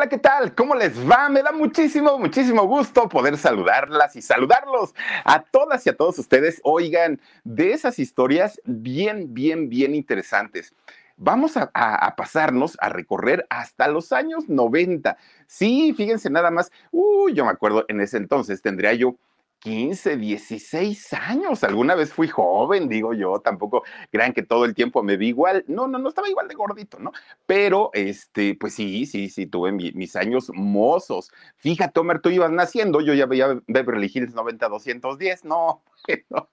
Hola, ¿qué tal? ¿Cómo les va? Me da muchísimo, muchísimo gusto poder saludarlas y saludarlos a todas y a todos ustedes. Oigan, de esas historias bien, bien, bien interesantes. Vamos a, pasarnos a recorrer hasta los años 90. Sí, fíjense nada más. Uy, yo me acuerdo, en ese entonces tendría yo 15, 16 años. Alguna vez fui joven, digo yo, tampoco crean que todo el tiempo me vi igual. No, no, no estaba igual de gordito, ¿no? Pero, este, pues sí, sí, sí, tuve mis años mozos. Fíjate, Omer, tú ibas naciendo, yo ya veía Beverly Hills 90-210, no, no.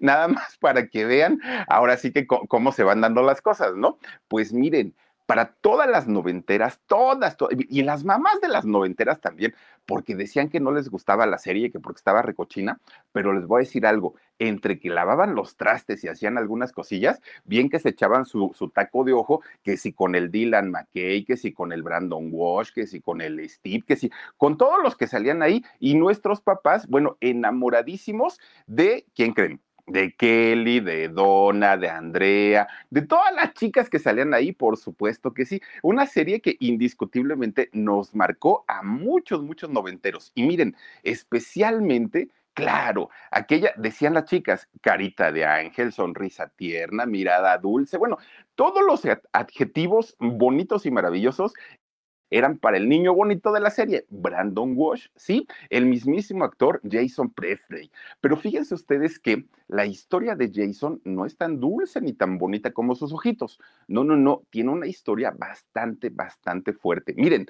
Nada más para que vean ahora sí que cómo se van dando las cosas, ¿no? Pues miren, para todas las noventeras, todas, y las mamás de las noventeras también, porque decían que no les gustaba la serie, que porque estaba recochina, pero les voy a decir algo, entre que lavaban los trastes y hacían algunas cosillas, bien que se echaban su, taco de ojo, que si con el Dylan McKay, que si con el Brandon Walsh, que si con el Steve, que si con todos los que salían ahí, y nuestros papás, bueno, enamoradísimos de, ¿quién creen? De Kelly, de Donna, de Andrea, de todas las chicas que salían ahí, por supuesto que sí. Una serie que indiscutiblemente nos marcó a muchos, muchos noventeros. Y miren, especialmente Claro, aquella, decían las chicas, carita de ángel, sonrisa tierna, mirada dulce, bueno, todos los adjetivos bonitos y maravillosos eran para el niño bonito de la serie, Brandon Walsh, sí, el mismísimo actor Jason Presley. Pero fíjense ustedes que la historia de Jason no es tan dulce ni tan bonita como sus ojitos. No, no, no, tiene una historia bastante, bastante fuerte. Miren,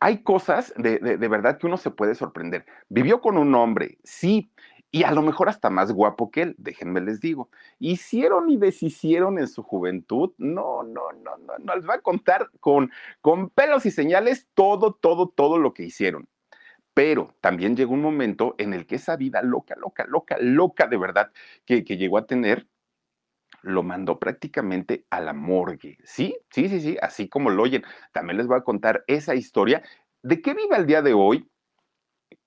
hay cosas de, de, de, verdad que uno se puede sorprender. Vivió con un hombre, sí, y a lo mejor hasta más guapo que él, déjenme les digo. Hicieron y deshicieron en su juventud, no, no, no, no, no, les va a contar con, con pelos y señales todo, todo, todo lo que hicieron. Pero también llegó un momento en el que esa vida loca, loca, loca, loca de verdad que, que llegó a tener, lo mandó prácticamente a la morgue. Sí, sí, sí, sí, así como lo oyen. También les voy a contar esa historia de qué vive el día de hoy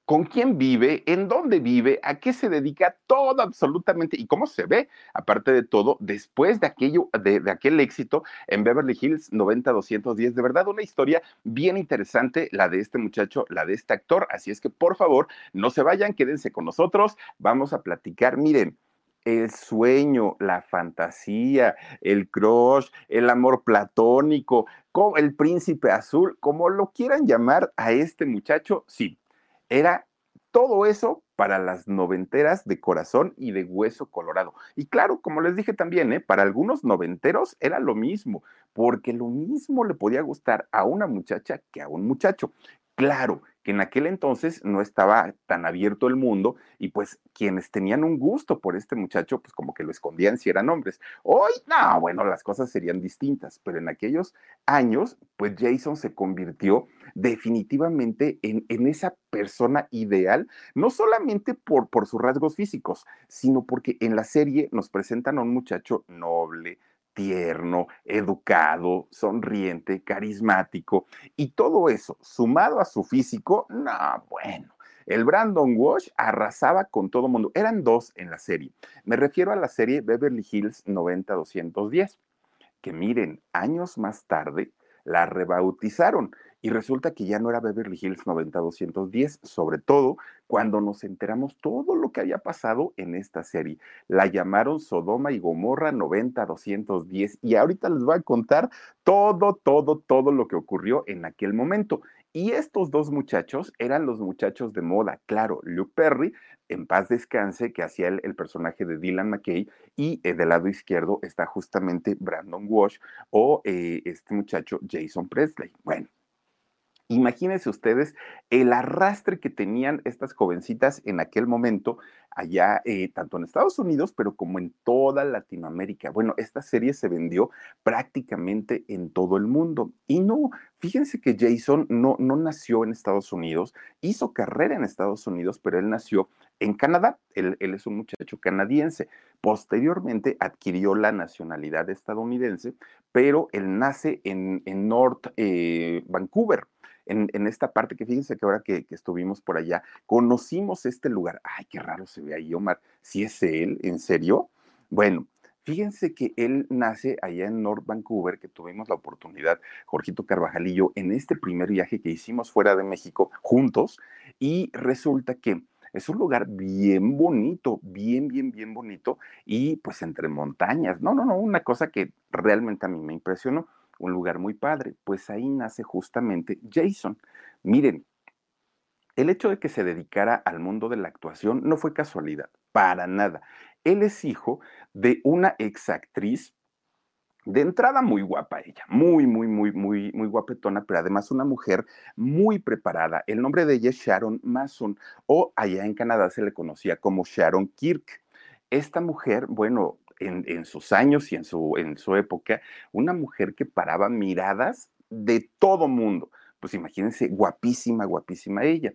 con quién vive, en dónde vive, a qué se dedica, todo absolutamente, y cómo se ve, aparte de todo, después de aquello, de, aquel éxito en Beverly Hills 90-210. De verdad, una historia bien interesante, la de este muchacho, la de este actor. Así es que, por favor, no se vayan, quédense con nosotros. Vamos a platicar. Miren, el sueño, la fantasía, el crush, el amor platónico, el príncipe azul, como lo quieran llamar a este muchacho, sí, era todo eso para las noventeras de corazón y de hueso colorado. Y claro, como les dije también, ¿eh? para algunos noventeros era lo mismo, porque lo mismo le podía gustar a una muchacha que a un muchacho. Claro, en aquel entonces no estaba tan abierto el mundo y pues quienes tenían un gusto por este muchacho, pues como que lo escondían si eran hombres. Hoy, no, bueno, las cosas serían distintas, pero en aquellos años, pues Jason se convirtió definitivamente en, en esa persona ideal, no solamente por, por sus rasgos físicos, sino porque en la serie nos presentan a un muchacho noble, tierno, educado, sonriente, carismático, y todo eso sumado a su físico, no, bueno. El Brandon Walsh arrasaba con todo mundo. Eran dos en la serie. Me refiero a la serie Beverly Hills 90-210, que miren, años más tarde la rebautizaron y resulta que ya no era Beverly Hills 90-210, sobre todo cuando nos enteramos todo lo que había pasado en esta serie. La llamaron Sodoma y Gomorra 90-210 y ahorita les voy a contar todo, todo, todo lo que ocurrió en aquel momento. Y estos dos muchachos eran los muchachos de moda, claro, Luke Perry, en paz descanse, que hacía el, personaje de Dylan McKay, y eh, del lado izquierdo está justamente Brandon Walsh o eh, este muchacho Jason Presley. Bueno, Imagínense ustedes el arrastre que tenían estas jovencitas en aquel momento, allá eh, tanto en Estados Unidos, pero como en toda Latinoamérica. Bueno, esta serie se vendió prácticamente en todo el mundo. Y no, fíjense que Jason no, no nació en Estados Unidos, hizo carrera en Estados Unidos, pero él nació en Canadá. Él, es un muchacho canadiense. Posteriormente adquirió la nacionalidad estadounidense, pero él nace en, North eh, Vancouver en, esta parte, que fíjense que ahora que, estuvimos por allá, conocimos este lugar. Ay, qué raro se ve ahí, Omar. Si es él, ¿en serio? Bueno, Fíjense que él nace allá en North Vancouver, que tuvimos la oportunidad, Jorgito Carvajalillo, en este primer viaje que hicimos fuera de México juntos, y resulta que es un lugar bien bonito, bien, bien, bien bonito, y pues entre montañas. No, no, no, una cosa que realmente a mí me impresionó, un lugar muy padre. Pues ahí nace justamente Jason. Miren, el hecho de que se dedicara al mundo de la actuación no fue casualidad, para nada. Él es hijo de una exactriz de entrada muy guapa ella, muy, muy, muy, muy, muy guapetona, pero además una mujer muy preparada. El nombre de ella es Sharon Mason, o allá en Canadá se le conocía como Sharon Kirk. Esta mujer, bueno, en, sus años y en su, en su época, una mujer que paraba miradas de todo mundo. Pues imagínense, guapísima, guapísima ella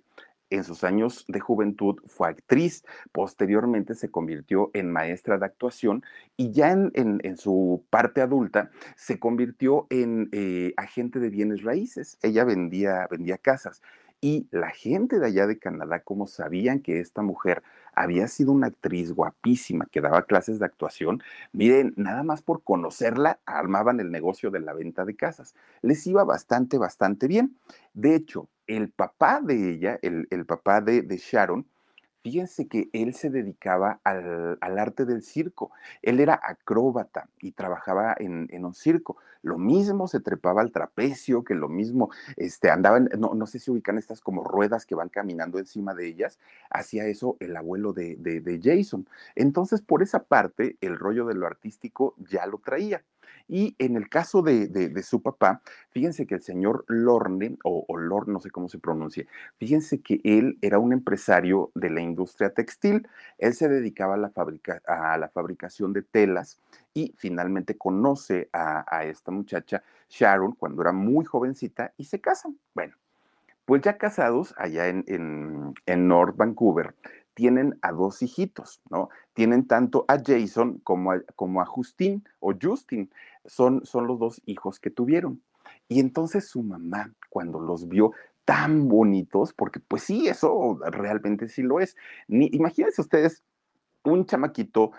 en sus años de juventud fue actriz, posteriormente se convirtió en maestra de actuación y ya en, su parte adulta se convirtió en eh, agente de bienes raíces. Ella vendía, vendía casas y la gente de allá de Canadá, como sabían que esta mujer había sido una actriz guapísima que daba clases de actuación, miren, nada más por conocerla, armaban el negocio de la venta de casas. Les iba bastante, bastante bien. De hecho, el papá de ella, el, papá de, de Sharon, Fíjense que él se dedicaba al, arte del circo. Él era acróbata y trabajaba en, un circo. Lo mismo se trepaba al trapecio, que lo mismo este, andaba, no, no, sé si ubican estas como ruedas que van caminando encima de ellas. Hacía eso el abuelo de, de Jason. Entonces, por esa parte, el rollo de lo artístico ya lo traía. Y en el caso de, su papá, fíjense que el señor Lorne, o, o Lorne, no sé cómo se pronuncia, fíjense que él era un empresario de la industria textil. Él se dedicaba a la, fabricación de telas y finalmente conoce a, esta muchacha, Sharon, cuando era muy jovencita y se casan. Bueno, pues ya casados allá en North Vancouver, tienen a dos hijitos, ¿no? Tienen tanto a Jason como a, Justin o Justin, son, son los dos hijos que tuvieron. Y entonces su mamá, cuando los vio tan bonitos, porque pues sí, eso realmente sí lo es. Ni, imagínense ustedes un chamaquito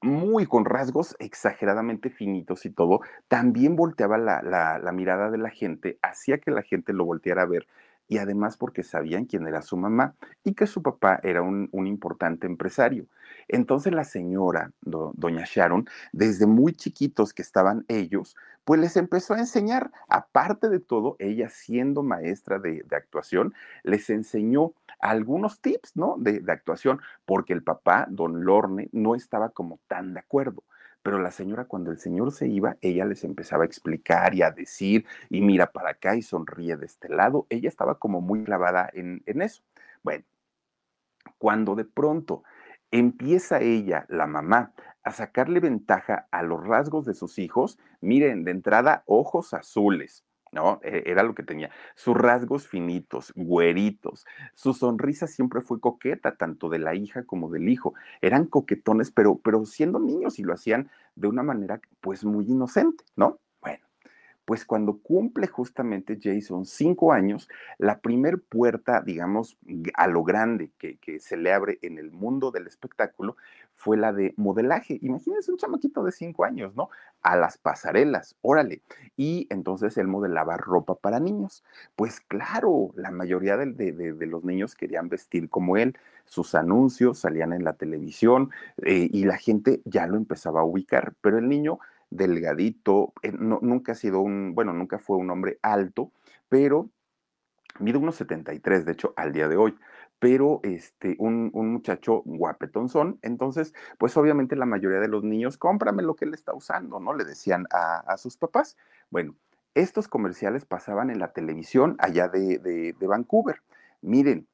muy con rasgos exageradamente finitos y todo, también volteaba la, la, la mirada de la gente, hacía que la gente lo volteara a ver y además porque sabían quién era su mamá y que su papá era un, importante empresario. Entonces la señora, doña Sharon, desde muy chiquitos que estaban ellos, pues les empezó a enseñar, aparte de todo, ella siendo maestra de, actuación, les enseñó algunos tips, ¿no? De, de actuación, porque el papá, don Lorne, no estaba como tan de acuerdo pero la señora cuando el señor se iba, ella les empezaba a explicar y a decir, y mira para acá y sonríe de este lado, ella estaba como muy clavada en, en eso. Bueno, cuando de pronto empieza ella, la mamá, a sacarle ventaja a los rasgos de sus hijos, miren, de entrada, ojos azules, ¿no? E, era lo que tenía. Sus rasgos finitos, güeritos. Su sonrisa siempre fue coqueta, tanto de la hija como del hijo. Eran coquetones, pero, pero siendo niños y lo hacían de una manera, pues, muy inocente, ¿no? Pues cuando cumple justamente Jason cinco años, la primer puerta, digamos, a lo grande que, se le abre en el mundo del espectáculo fue la de modelaje. Imagínense un chamaquito de cinco años, ¿no? A las pasarelas, órale. Y entonces él modelaba ropa para niños. Pues claro, la mayoría de, los niños querían vestir como él. Sus anuncios salían en la televisión eh, y la gente ya lo empezaba a ubicar, pero el niño delgadito, eh, nunca ha sido un, bueno, nunca fue un hombre alto, pero mide unos 73, de hecho, al día de hoy, pero este, un, un muchacho guapetonzón, entonces, pues obviamente la mayoría de los niños, cómprame lo que él está usando, ¿no? Le decían a, sus papás. Bueno, estos comerciales pasaban en la televisión allá de, de Vancouver. Miren,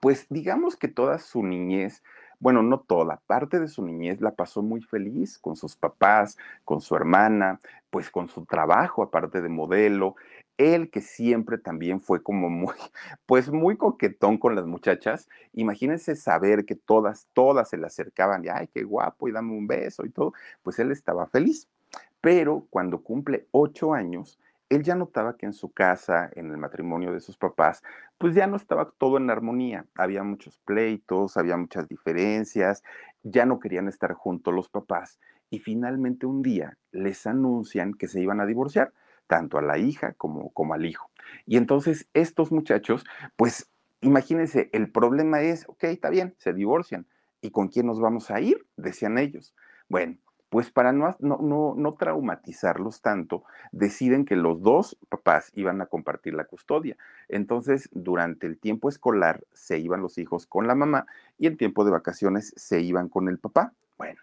pues digamos que toda su niñez bueno, no toda, parte de su niñez la pasó muy feliz con sus papás, con su hermana, pues con su trabajo aparte de modelo. Él que siempre también fue como muy, pues muy coquetón con las muchachas. Imagínense saber que todas, todas se le acercaban y, ay, qué guapo, y dame un beso y todo. Pues él estaba feliz. Pero cuando cumple ocho años, él ya notaba que en su casa, en el matrimonio de sus papás, pues ya no estaba todo en armonía. Había muchos pleitos, había muchas diferencias, ya no querían estar juntos los papás. y finalmente un día les anuncian que se iban a divorciar, tanto a la hija como, como al hijo. Y entonces estos muchachos, pues imagínense, el problema es, ok, está bien, se divorcian. ¿Y con quién nos vamos a ir? Decían ellos. Bueno, pues para no, no, no, traumatizarlos tanto, deciden que los dos papás iban a compartir la custodia. Entonces, durante el tiempo escolar se iban los hijos con la mamá y en tiempo de vacaciones se iban con el papá. Bueno,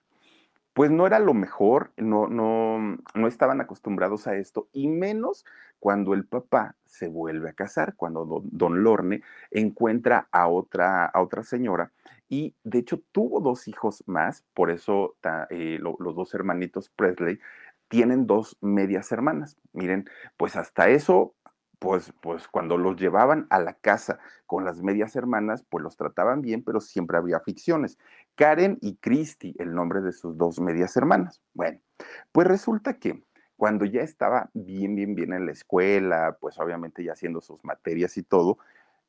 pues no era lo mejor, no, no, no estaban acostumbrados a esto, y menos cuando el papá se vuelve a casar, cuando don, Lorne encuentra a otra, a otra señora y de hecho tuvo dos hijos más, por eso eh, los dos hermanitos Presley tienen dos medias hermanas. Miren, pues hasta eso, pues, pues cuando los llevaban a la casa con las medias hermanas, pues los trataban bien, pero siempre había ficciones. Karen y Christy, el nombre de sus dos medias hermanas. Bueno, pues resulta que cuando ya estaba bien, bien, bien en la escuela, pues obviamente ya haciendo sus materias y todo,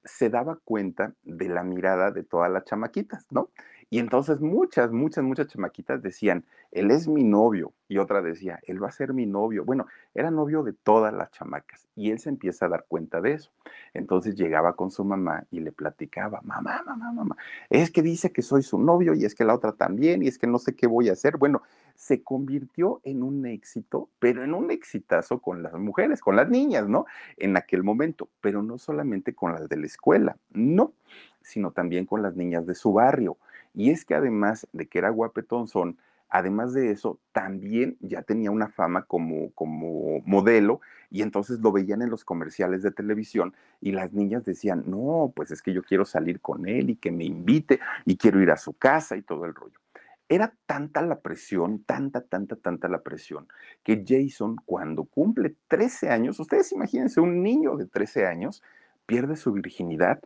se daba cuenta de la mirada de todas las chamaquitas, ¿no? Y entonces muchas, muchas, muchas chamaquitas decían, él es mi novio. Y otra decía, él va a ser mi novio. Bueno, era novio de todas las chamacas. Y él se empieza a dar cuenta de eso. Entonces llegaba con su mamá y le platicaba, mamá, mamá, mamá, es que dice que soy su novio y es que la otra también y es que no sé qué voy a hacer. Bueno, se convirtió en un éxito, pero en un exitazo con las mujeres, con las niñas, ¿no? En aquel momento, pero no solamente con las de la escuela, no, sino también con las niñas de su barrio. Y es que además de que era guapetón, son, además de eso, también ya tenía una fama como, como modelo y entonces lo veían en los comerciales de televisión y las niñas decían, no, pues es que yo quiero salir con él y que me invite y quiero ir a su casa y todo el rollo. Era tanta la presión, tanta, tanta, tanta la presión, que Jason cuando cumple 13 años, ustedes imagínense, un niño de 13 años pierde su virginidad,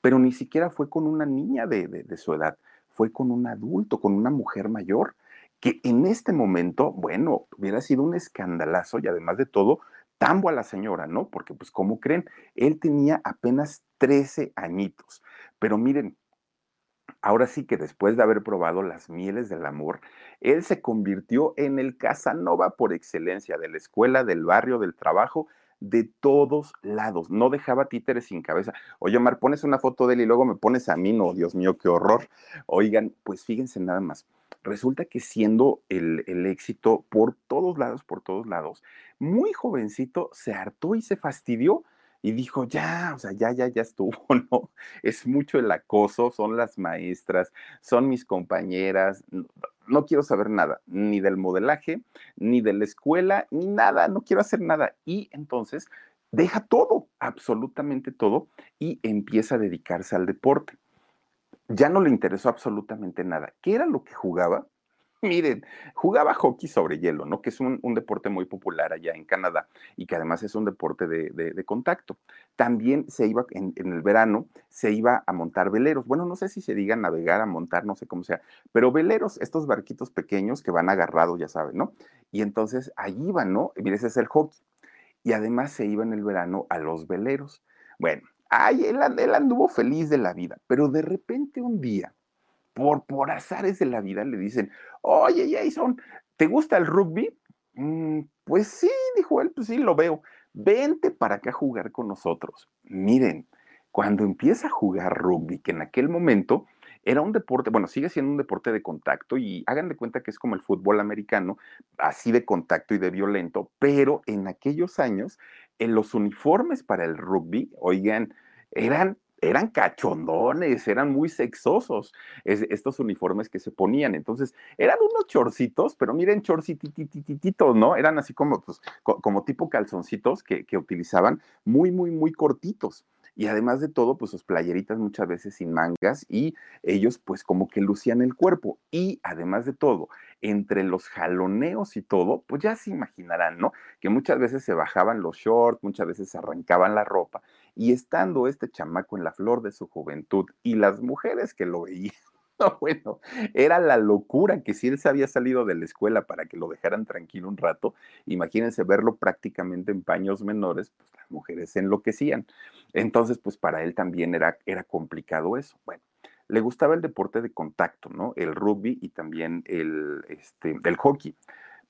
pero ni siquiera fue con una niña de, de su edad, fue con un adulto, con una mujer mayor, que en este momento, bueno, hubiera sido un escandalazo y además de todo, tambo a la señora, ¿no? Porque pues, como creen? Él tenía apenas 13 añitos. Pero miren, ahora sí que después de haber probado las mieles del amor, él se convirtió en el Casanova por excelencia de la escuela, del barrio, del trabajo, de todos lados. No dejaba títeres sin cabeza. Oye, Omar, pones una foto de él y luego me pones a mí, no, Dios mío, qué horror. Oigan, pues fíjense nada más. Resulta que siendo el, el éxito por todos lados, por todos lados, muy jovencito se hartó y se fastidió y dijo, ya, o sea, ya, ya, ya estuvo, ¿no? Es mucho el acoso, son las maestras, son mis compañeras, no quiero saber nada, ni del modelaje, ni de la escuela, ni nada, no quiero hacer nada. Y entonces deja todo, absolutamente todo, y empieza a dedicarse al deporte. Ya no le interesó absolutamente nada. ¿Qué era lo que jugaba? Miren, jugaba hockey sobre hielo, ¿no? Que es un, deporte muy popular allá en Canadá y que además es un deporte de, contacto. También se iba, en, el verano, se iba a montar veleros. Bueno, no sé si se diga navegar, a montar, no sé cómo sea, pero veleros, estos barquitos pequeños que van agarrados, ya saben, ¿no? Y entonces allí iban, ¿no? Mire, ese es el hockey. Y además se iba en el verano a los veleros. Bueno, ay, él anduvo feliz de la vida, pero de repente un día, por, por azares de la vida, le dicen, oye Jason, ¿te gusta el rugby? Mm, pues sí, dijo él, pues sí, lo veo. Vente para acá a jugar con nosotros. Miren, cuando empieza a jugar rugby, que en aquel momento era un deporte, bueno, sigue siendo un deporte de contacto y hagan de cuenta que es como el fútbol americano, así de contacto y de violento, pero en aquellos años, en los uniformes para el rugby, oigan, eran eran cachondones, eran muy sexosos estos uniformes que se ponían. Entonces, eran unos chorcitos, pero miren, chorcititititos, ¿no? Eran así como, pues, como tipo calzoncitos que, que utilizaban muy, muy, muy cortitos y además de todo, pues sus playeritas muchas veces sin mangas y ellos pues como que lucían el cuerpo y además de todo, entre los jaloneos y todo, pues ya se imaginarán, ¿no? Que muchas veces se bajaban los shorts, muchas veces se arrancaban la ropa y estando este chamaco en la flor de su juventud y las mujeres que lo veían No, bueno, era la locura que si él se había salido de la escuela para que lo dejaran tranquilo un rato, imagínense verlo prácticamente en paños menores, pues mujeres se enloquecían. Entonces, pues para él también era, era complicado eso. Bueno, le gustaba el deporte de contacto, ¿no? El rugby y también el, este, el hockey.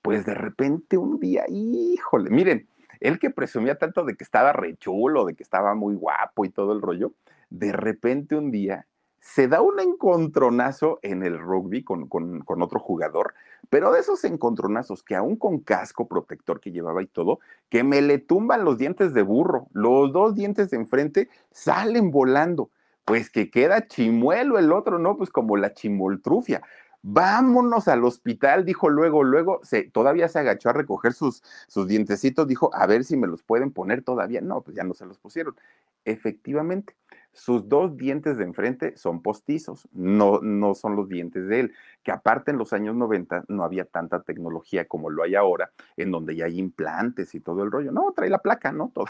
Pues de repente un día, híjole, miren, él que presumía tanto de que estaba rechulo, de que estaba muy guapo y todo el rollo, de repente un día se da un encontronazo en el rugby con, con, otro jugador, pero de esos encontronazos que aún con casco protector que llevaba y todo, que me le tumban los dientes de burro, los dos dientes de enfrente salen volando, pues que queda chimuelo el otro, ¿no? Pues como la chimoltrufia. Vámonos al hospital, dijo luego, luego, se, todavía se agachó a recoger sus, sus dientecitos, dijo, a ver si me los pueden poner todavía. No, pues ya no se los pusieron. Efectivamente, sus dos dientes de enfrente son postizos, no, no son los dientes de él, que aparte en los años 90 no había tanta tecnología como lo hay ahora, en donde ya hay implantes y todo el rollo. No, trae la placa, ¿no? Todo.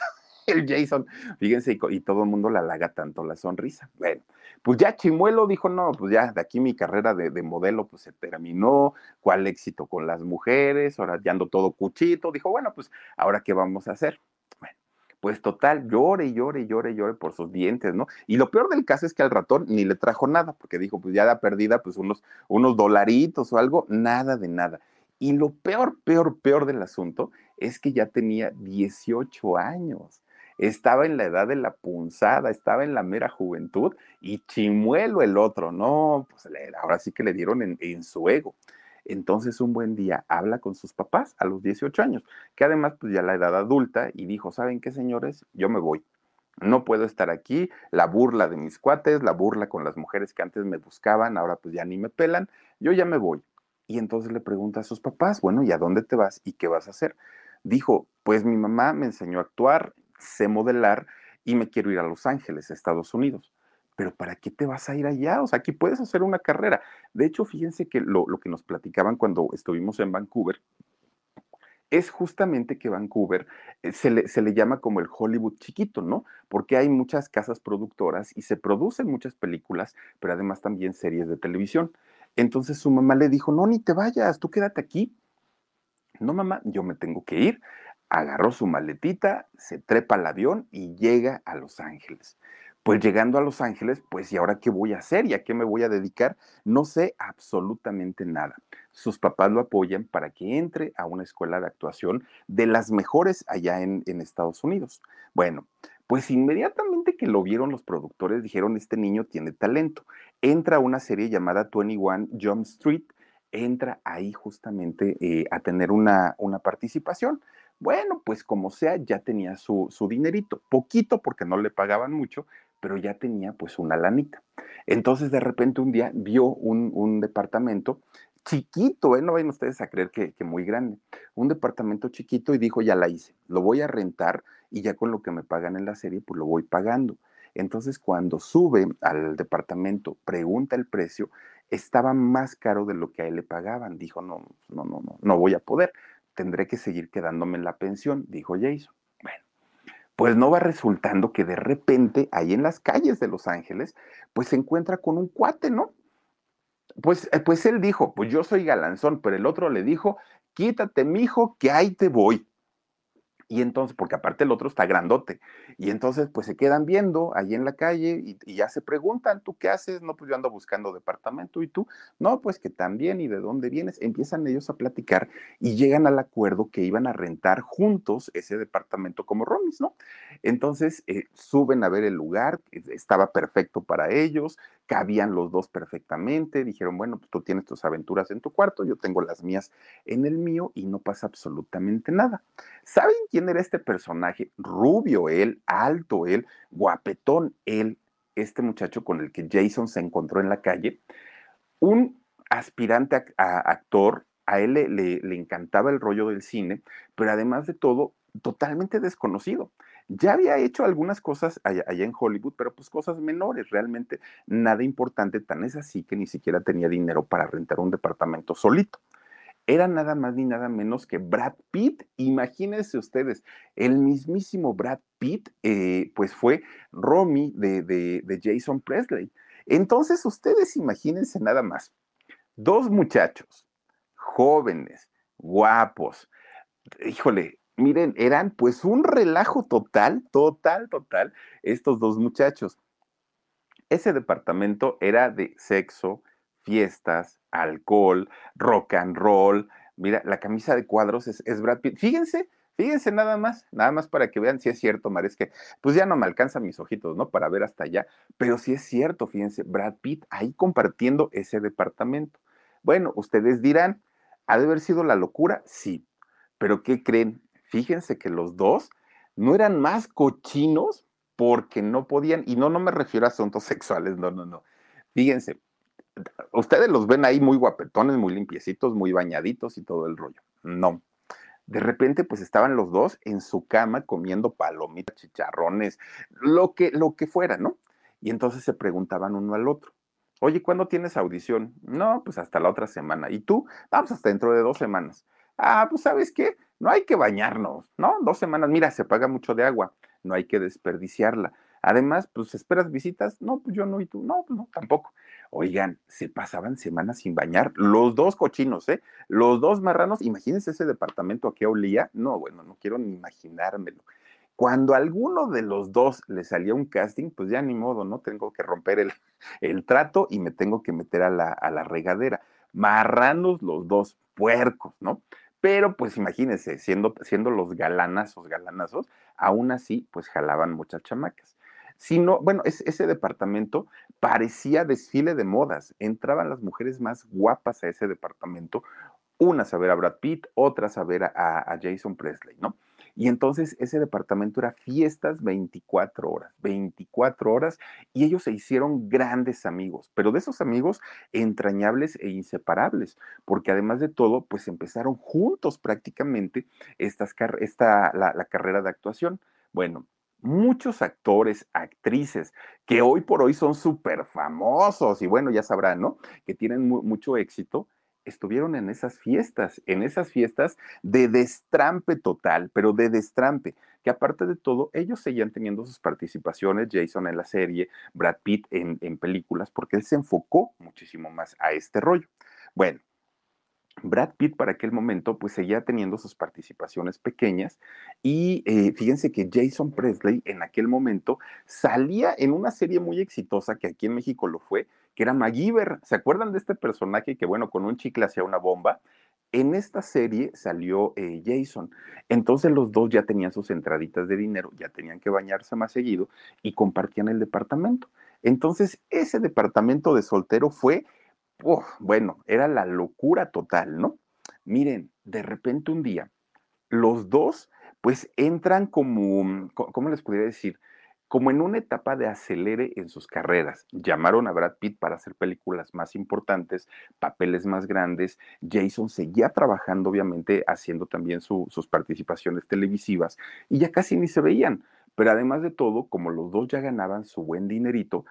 El Jason, fíjense, y, todo el mundo la halaga tanto la sonrisa. Bueno, pues ya Chimuelo dijo, no, pues ya de aquí mi carrera de, de modelo pues se terminó, cuál éxito con las mujeres, ahora ya ando todo cuchito, dijo, bueno, pues ahora qué vamos a hacer pues total, llore, llore, llore, llore por sus dientes, ¿no? Y lo peor del caso es que al ratón ni le trajo nada, porque dijo, pues ya da perdida, pues unos, unos dolaritos o algo, nada de nada. Y lo peor, peor, peor del asunto es que ya tenía 18 años. Estaba en la edad de la punzada, estaba en la mera juventud y chimuelo el otro, no, pues ahora sí que le dieron en, en su ego. Entonces un buen día habla con sus papás a los 18 años, que además pues ya la edad adulta y dijo, ¿saben qué señores? Yo me voy. No puedo estar aquí, la burla de mis cuates, la burla con las mujeres que antes me buscaban, ahora pues ya ni me pelan, yo ya me voy. Y entonces le pregunta a sus papás, bueno, ¿y a dónde te vas y qué vas a hacer? Dijo, pues mi mamá me enseñó a actuar, sé modelar y me quiero ir a Los Ángeles, Estados Unidos pero ¿para qué te vas a ir allá? O sea, aquí puedes hacer una carrera. De hecho, fíjense que lo, que nos platicaban cuando estuvimos en Vancouver es justamente que Vancouver eh, se le, se le, llama como el Hollywood chiquito, ¿no? Porque hay muchas casas productoras y se producen muchas películas, pero además también series de televisión. Entonces su mamá le dijo, no, ni te vayas, tú quédate aquí. No, mamá, yo me tengo que ir. Agarró su maletita, se trepa al avión y llega a Los Ángeles pues llegando a Los Ángeles, pues ¿y ahora qué voy a hacer? ¿Y a qué me voy a dedicar? No sé absolutamente nada. Sus papás lo apoyan para que entre a una escuela de actuación de las mejores allá en, Estados Unidos. Bueno, pues inmediatamente que lo vieron los productores dijeron, este niño tiene talento. Entra a una serie llamada 21 Jump Street, entra ahí justamente eh, a tener una, una participación. Bueno, pues como sea, ya tenía su, su, dinerito, poquito porque no le pagaban mucho, pero ya tenía pues una lanita. Entonces de repente un día vio un, departamento chiquito, ¿eh? no vayan ustedes a creer que, que, muy grande, un departamento chiquito y dijo, ya la hice, lo voy a rentar y ya con lo que me pagan en la serie, pues lo voy pagando. Entonces cuando sube al departamento, pregunta el precio, estaba más caro de lo que a él le pagaban. Dijo, no, no, no, no, no voy a poder, tendré que seguir quedándome en la pensión, dijo Jason pues no va resultando que de repente ahí en las calles de Los Ángeles, pues se encuentra con un cuate, ¿no? Pues, eh, pues él dijo, pues yo soy galanzón, pero el otro le dijo, quítate, mijo, que ahí te voy. Y entonces, porque aparte el otro está grandote, y entonces pues se quedan viendo ahí en la calle y, ya se preguntan, ¿tú qué haces? No, pues yo ando buscando departamento y tú, no, pues que también y de dónde vienes. Empiezan ellos a platicar y llegan al acuerdo que iban a rentar juntos ese departamento como romis, ¿no? Entonces eh, suben a ver el lugar, estaba perfecto para ellos, cabían los dos perfectamente, dijeron, bueno, pues tú tienes tus aventuras en tu cuarto, yo tengo las mías en el mío y no pasa absolutamente nada. ¿Saben quién era este personaje? Rubio él, alto él, guapetón él, este muchacho con el que Jason se encontró en la calle, un aspirante a, actor, a él le, le encantaba el rollo del cine, pero además de todo, totalmente desconocido. Ya había hecho algunas cosas allá, en Hollywood, pero pues cosas menores, realmente nada importante, tan es así que ni siquiera tenía dinero para rentar un departamento solito. Era nada más ni nada menos que Brad Pitt. Imagínense ustedes, el mismísimo Brad Pitt, eh, pues fue Romy de, de Jason Presley. Entonces ustedes imagínense nada más, dos muchachos jóvenes, guapos, híjole, miren, eran pues un relajo total, total, total, estos dos muchachos. Ese departamento era de sexo, fiestas, alcohol, rock and roll. Mira, la camisa de cuadros es, Brad Pitt. Fíjense, Fíjense nada más, nada más para que vean si es cierto, Mar, que pues ya no me alcanzan mis ojitos, ¿no? Para ver hasta allá, pero si es cierto, fíjense, Brad Pitt ahí compartiendo ese departamento. Bueno, ustedes dirán, ¿ha de haber sido la locura? Sí, pero ¿qué creen? Fíjense que los dos no eran más cochinos porque no podían, y no, no me refiero a asuntos sexuales, no, no, no. Fíjense, ustedes los ven ahí muy guapetones, muy limpiecitos, muy bañaditos y todo el rollo. No, de repente pues estaban los dos en su cama comiendo palomitas, chicharrones, lo que, lo que fuera, ¿no? Y entonces se preguntaban uno al otro, oye, ¿cuándo tienes audición? No, pues hasta la otra semana. ¿Y tú? Vamos hasta dentro de dos semanas. Ah, pues sabes qué, no hay que bañarnos, ¿no? Dos semanas, mira, se paga mucho de agua, no hay que desperdiciarla. Además, pues esperas visitas, no, pues yo no, y tú, no, pues no, tampoco. Oigan, se pasaban semanas sin bañar, los dos cochinos, ¿eh? Los dos marranos, imagínense ese departamento a qué olía. No, bueno, no quiero ni imaginármelo. Cuando a alguno de los dos le salía un casting, pues ya ni modo, ¿no? Tengo que romper el, el trato y me tengo que meter a la, a la regadera. Marranos los dos, puercos, ¿no? Pero pues imagínense, siendo, siendo los galanazos, galanazos, aún así, pues jalaban muchas chamacas sino, bueno, ese departamento parecía desfile de modas. Entraban las mujeres más guapas a ese departamento, unas a ver a Brad Pitt, otras a ver a, a Jason Presley, ¿no? Y entonces ese departamento era fiestas 24 horas, 24 horas, y ellos se hicieron grandes amigos, pero de esos amigos entrañables e inseparables, porque además de todo, pues empezaron juntos prácticamente estas, esta, la, la carrera de actuación. Bueno, muchos actores, actrices, que hoy por hoy son súper famosos y bueno, ya sabrán, ¿no? Que tienen mucho éxito, estuvieron en esas fiestas, en esas fiestas de destrampe total, pero de destrampe, que aparte de todo, ellos seguían teniendo sus participaciones, Jason en la serie, Brad Pitt en, películas, porque él se enfocó muchísimo más a este rollo. Bueno, Brad Pitt para aquel momento pues seguía teniendo sus participaciones pequeñas y eh, fíjense que Jason Presley en aquel momento salía en una serie muy exitosa que aquí en México lo fue, que era MacGyver. ¿Se acuerdan de este personaje que bueno, con un chicle hacía una bomba? En esta serie salió eh, Jason. Entonces los dos ya tenían sus entraditas de dinero, ya tenían que bañarse más seguido y compartían el departamento. Entonces ese departamento de soltero fue bueno, era la locura total, ¿no? Miren, de repente un día, los dos, pues entran como, ¿cómo les podría decir? Como en una etapa de acelere en sus carreras. Llamaron a Brad Pitt para hacer películas más importantes, papeles más grandes. Jason seguía trabajando, obviamente, haciendo también sus participaciones televisivas y ya casi ni se veían. Pero además de todo, como los dos ya ganaban su buen dinerito,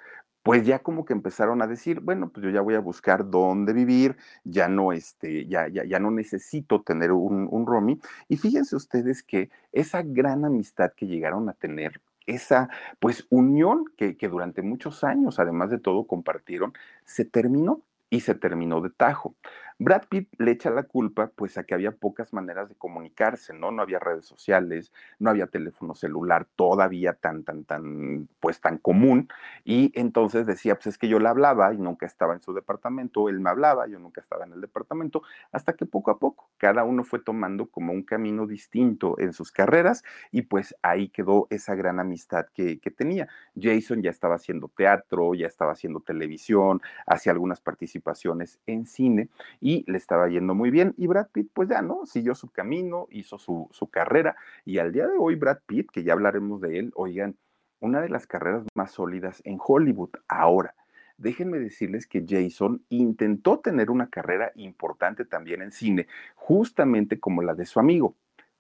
pues ya como que empezaron a decir, bueno, pues yo ya voy a buscar dónde vivir, ya no, este, ya, ya, ya no necesito tener un, un. Y fíjense ustedes que esa gran amistad que llegaron a tener, esa pues unión que, que durante muchos años, además de todo, compartieron, se terminó y se terminó de tajo. Brad Pitt le echa la culpa pues a que había pocas maneras de comunicarse, ¿no? No había redes sociales, no había teléfono celular todavía tan, tan, tan, pues tan común. Y entonces decía, pues es que yo le hablaba y nunca estaba en su departamento, él me hablaba, yo nunca estaba en el departamento, hasta que poco a poco cada uno fue tomando como un camino distinto en sus carreras y pues ahí quedó esa gran amistad que, que tenía. Jason ya estaba haciendo teatro, ya estaba haciendo televisión, hacía algunas participaciones en cine y le estaba yendo muy bien. Y Brad Pitt, pues ya, ¿no? Siguió su camino, hizo su, su carrera y al día de hoy Brad Pitt, que ya hablaremos de él, oigan, una de las carreras más sólidas en Hollywood ahora. Déjenme decirles que Jason intentó tener una carrera importante también en cine, justamente como la de su amigo.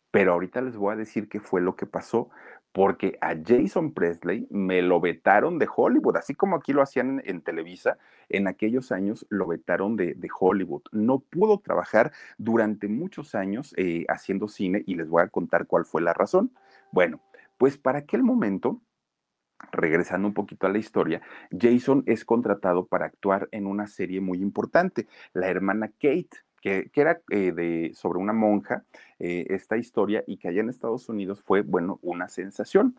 Pero ahorita les voy a decir qué fue lo que pasó, porque a Jason Presley me lo vetaron de Hollywood, así como aquí lo hacían en, Televisa, en aquellos años lo vetaron de, Hollywood. No pudo trabajar durante muchos años eh, haciendo cine y les voy a contar cuál fue la razón. Bueno, pues para aquel momento, regresando un poquito a la historia, Jason es contratado para actuar en una serie muy importante, La hermana Kate que, era eh, de, sobre una monja, eh, esta historia, y que allá en Estados Unidos fue, bueno, una sensación.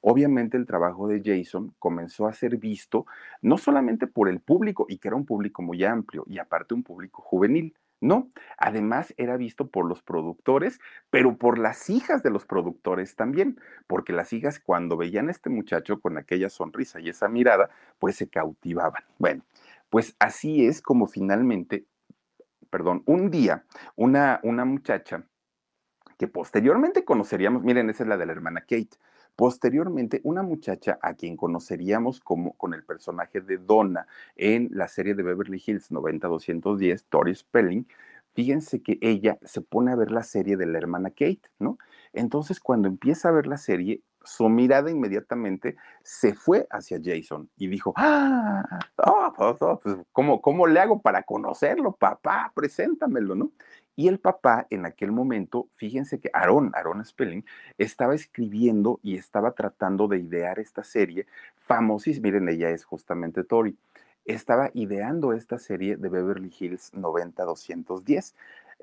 Obviamente el trabajo de Jason comenzó a ser visto no solamente por el público, y que era un público muy amplio, y aparte un público juvenil, no, además era visto por los productores, pero por las hijas de los productores también, porque las hijas cuando veían a este muchacho con aquella sonrisa y esa mirada, pues se cautivaban. Bueno, pues así es como finalmente, perdón, un día una, una muchacha que posteriormente conoceríamos, miren, esa es la de la hermana Kate, Posteriormente, una muchacha a quien conoceríamos como con el personaje de Donna en la serie de Beverly Hills 90210, Tori Spelling, fíjense que ella se pone a ver la serie de la hermana Kate, ¿no? Entonces, cuando empieza a ver la serie, su mirada inmediatamente se fue hacia Jason y dijo, ah, oh, pues, oh, pues, ¿cómo, ¿cómo le hago para conocerlo, papá? Preséntamelo, ¿no? Y el papá en aquel momento, fíjense que Aaron, Aaron Spelling, estaba escribiendo y estaba tratando de idear esta serie famosísima. Miren, ella es justamente Tori. Estaba ideando esta serie de Beverly Hills 90210.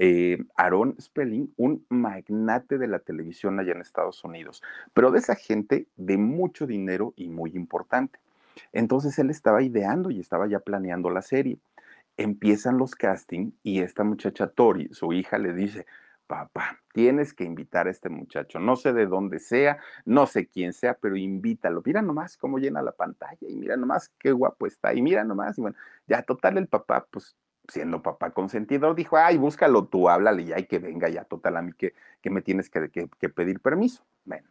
Eh, Aaron Spelling, un magnate de la televisión allá en Estados Unidos, pero de esa gente de mucho dinero y muy importante. Entonces él estaba ideando y estaba ya planeando la serie empiezan los castings y esta muchacha Tori, su hija, le dice, papá, tienes que invitar a este muchacho, no sé de dónde sea, no sé quién sea, pero invítalo. Mira nomás cómo llena la pantalla y mira nomás qué guapo está y mira nomás. Y bueno, ya total el papá, pues siendo papá consentidor, dijo, ay, búscalo tú, háblale ya y que venga ya, total a mí que, me tienes que, que pedir permiso. Bueno,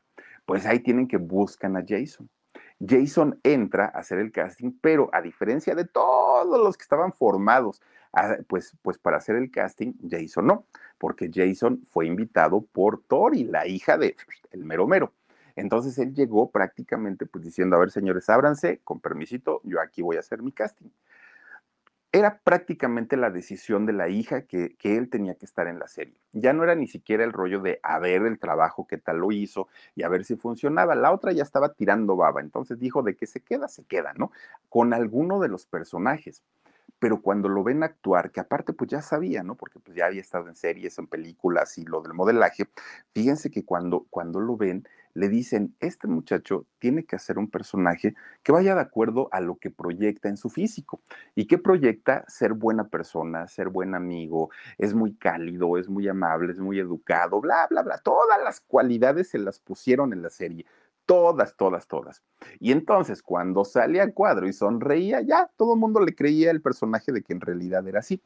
pues ahí tienen que buscan a Jason. Jason entra a hacer el casting, pero a diferencia de todos los que estaban formados, pues, pues para hacer el casting, Jason no, porque Jason fue invitado por Tori, la hija de el mero mero. Entonces él llegó prácticamente pues diciendo, a ver señores, ábranse, con permisito, yo aquí voy a hacer mi casting era prácticamente la decisión de la hija que, él tenía que estar en la serie. Ya no era ni siquiera el rollo de a ver el trabajo, qué tal lo hizo y a ver si funcionaba. La otra ya estaba tirando baba, entonces dijo de que se queda, se queda, ¿no? Con alguno de los personajes. Pero cuando lo ven actuar, que aparte pues ya sabía, ¿no? Porque pues ya había estado en series, en películas y lo del modelaje, fíjense que cuando, cuando lo ven, le dicen, este muchacho tiene que hacer un personaje que vaya de acuerdo a lo que proyecta en su físico. ¿Y que proyecta? Ser buena persona, ser buen amigo, es muy cálido, es muy amable, es muy educado, bla, bla, bla. Todas las cualidades se las pusieron en la serie. Todas, todas, todas. Y entonces, cuando sale a cuadro y sonreía, ya todo el mundo le creía el personaje de que en realidad era así.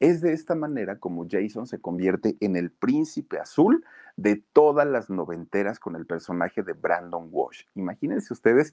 Es de esta manera como Jason se convierte en el príncipe azul de todas las noventeras con el personaje de Brandon Walsh. Imagínense ustedes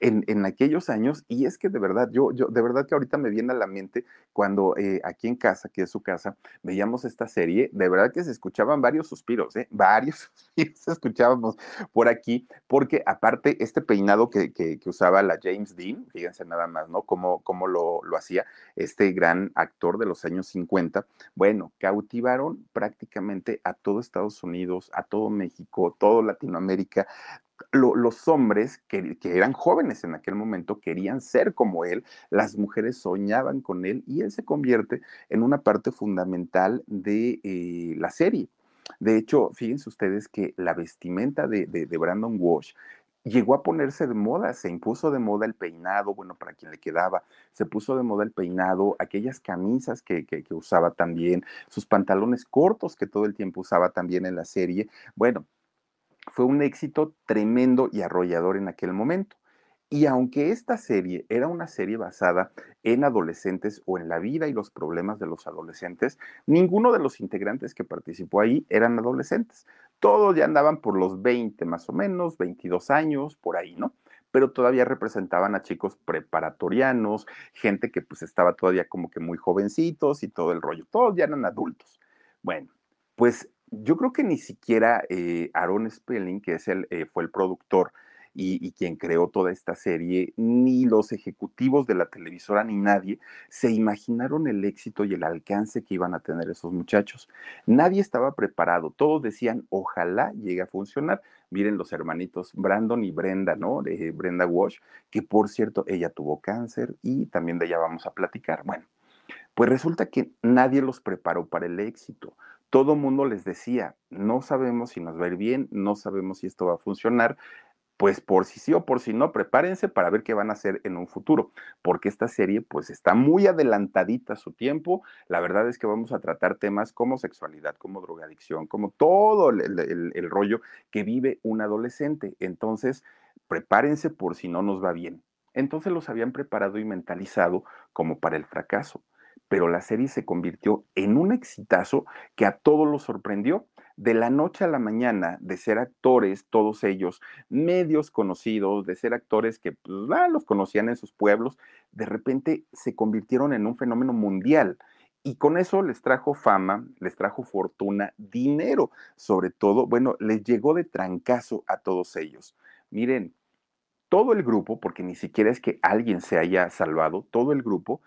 en, aquellos años, y es que de verdad, yo, yo, de verdad que ahorita me viene a la mente cuando eh, aquí en casa, que es su casa, veíamos esta serie, de verdad que se escuchaban varios suspiros, ¿eh? varios suspiros escuchábamos por aquí, porque aparte este peinado que, que, usaba la James Dean, fíjense nada más, ¿no? Cómo, cómo lo, lo hacía este gran actor de los años 50, bueno, cautivaron prácticamente a todo Estados Unidos, a todo México, todo Latinoamérica, los hombres que, eran jóvenes en aquel momento querían ser como él, las mujeres soñaban con él y él se convierte en una parte fundamental de eh, la serie. De hecho, fíjense ustedes que la vestimenta de, Brandon Walsh llegó a ponerse de moda, se impuso de moda el peinado, bueno, para quien le quedaba, se puso de moda el peinado, aquellas camisas que, que, usaba también, sus pantalones cortos que todo el tiempo usaba también en la serie. Bueno, fue un éxito tremendo y arrollador en aquel momento. Y aunque esta serie era una serie basada en adolescentes o en la vida y los problemas de los adolescentes, ninguno de los integrantes que participó ahí eran adolescentes. Todos ya andaban por los 20 más o menos, 22 años, por ahí, ¿no? Pero todavía representaban a chicos preparatorianos, gente que pues estaba todavía como que muy jovencitos y todo el rollo. Todos ya eran adultos. Bueno, pues yo creo que ni siquiera eh, Aaron Spelling, que es el, eh, fue el productor y, quien creó toda esta serie, ni los ejecutivos de la televisora, ni nadie, se imaginaron el éxito y el alcance que iban a tener esos muchachos. Nadie estaba preparado, todos decían, ojalá llegue a funcionar. Miren los hermanitos Brandon y Brenda, ¿no? De Brenda Walsh, que por cierto, ella tuvo cáncer y también de ella vamos a platicar. Bueno, Pues resulta que nadie los preparó para el éxito. Todo mundo les decía, no sabemos si nos va a ir bien, no sabemos si esto va a funcionar, pues por si sí o por si no, prepárense para ver qué van a hacer en un futuro, porque esta serie pues está muy adelantadita a su tiempo. La verdad es que vamos a tratar temas como sexualidad, como drogadicción, como todo el, el rollo que vive un adolescente. Entonces, prepárense por si no nos va bien. Entonces los habían preparado y mentalizado como para el fracaso pero la serie se convirtió en un exitazo que a todos los sorprendió. De la noche a la mañana, de ser actores, todos ellos, medios conocidos, de ser actores que pues, los conocían en sus pueblos, de repente se convirtieron en un fenómeno mundial. Y con eso les trajo fama, les trajo fortuna, dinero, sobre todo, bueno, les llegó de trancazo a todos ellos. Miren, todo el grupo, porque ni siquiera es que alguien se haya salvado, todo el grupo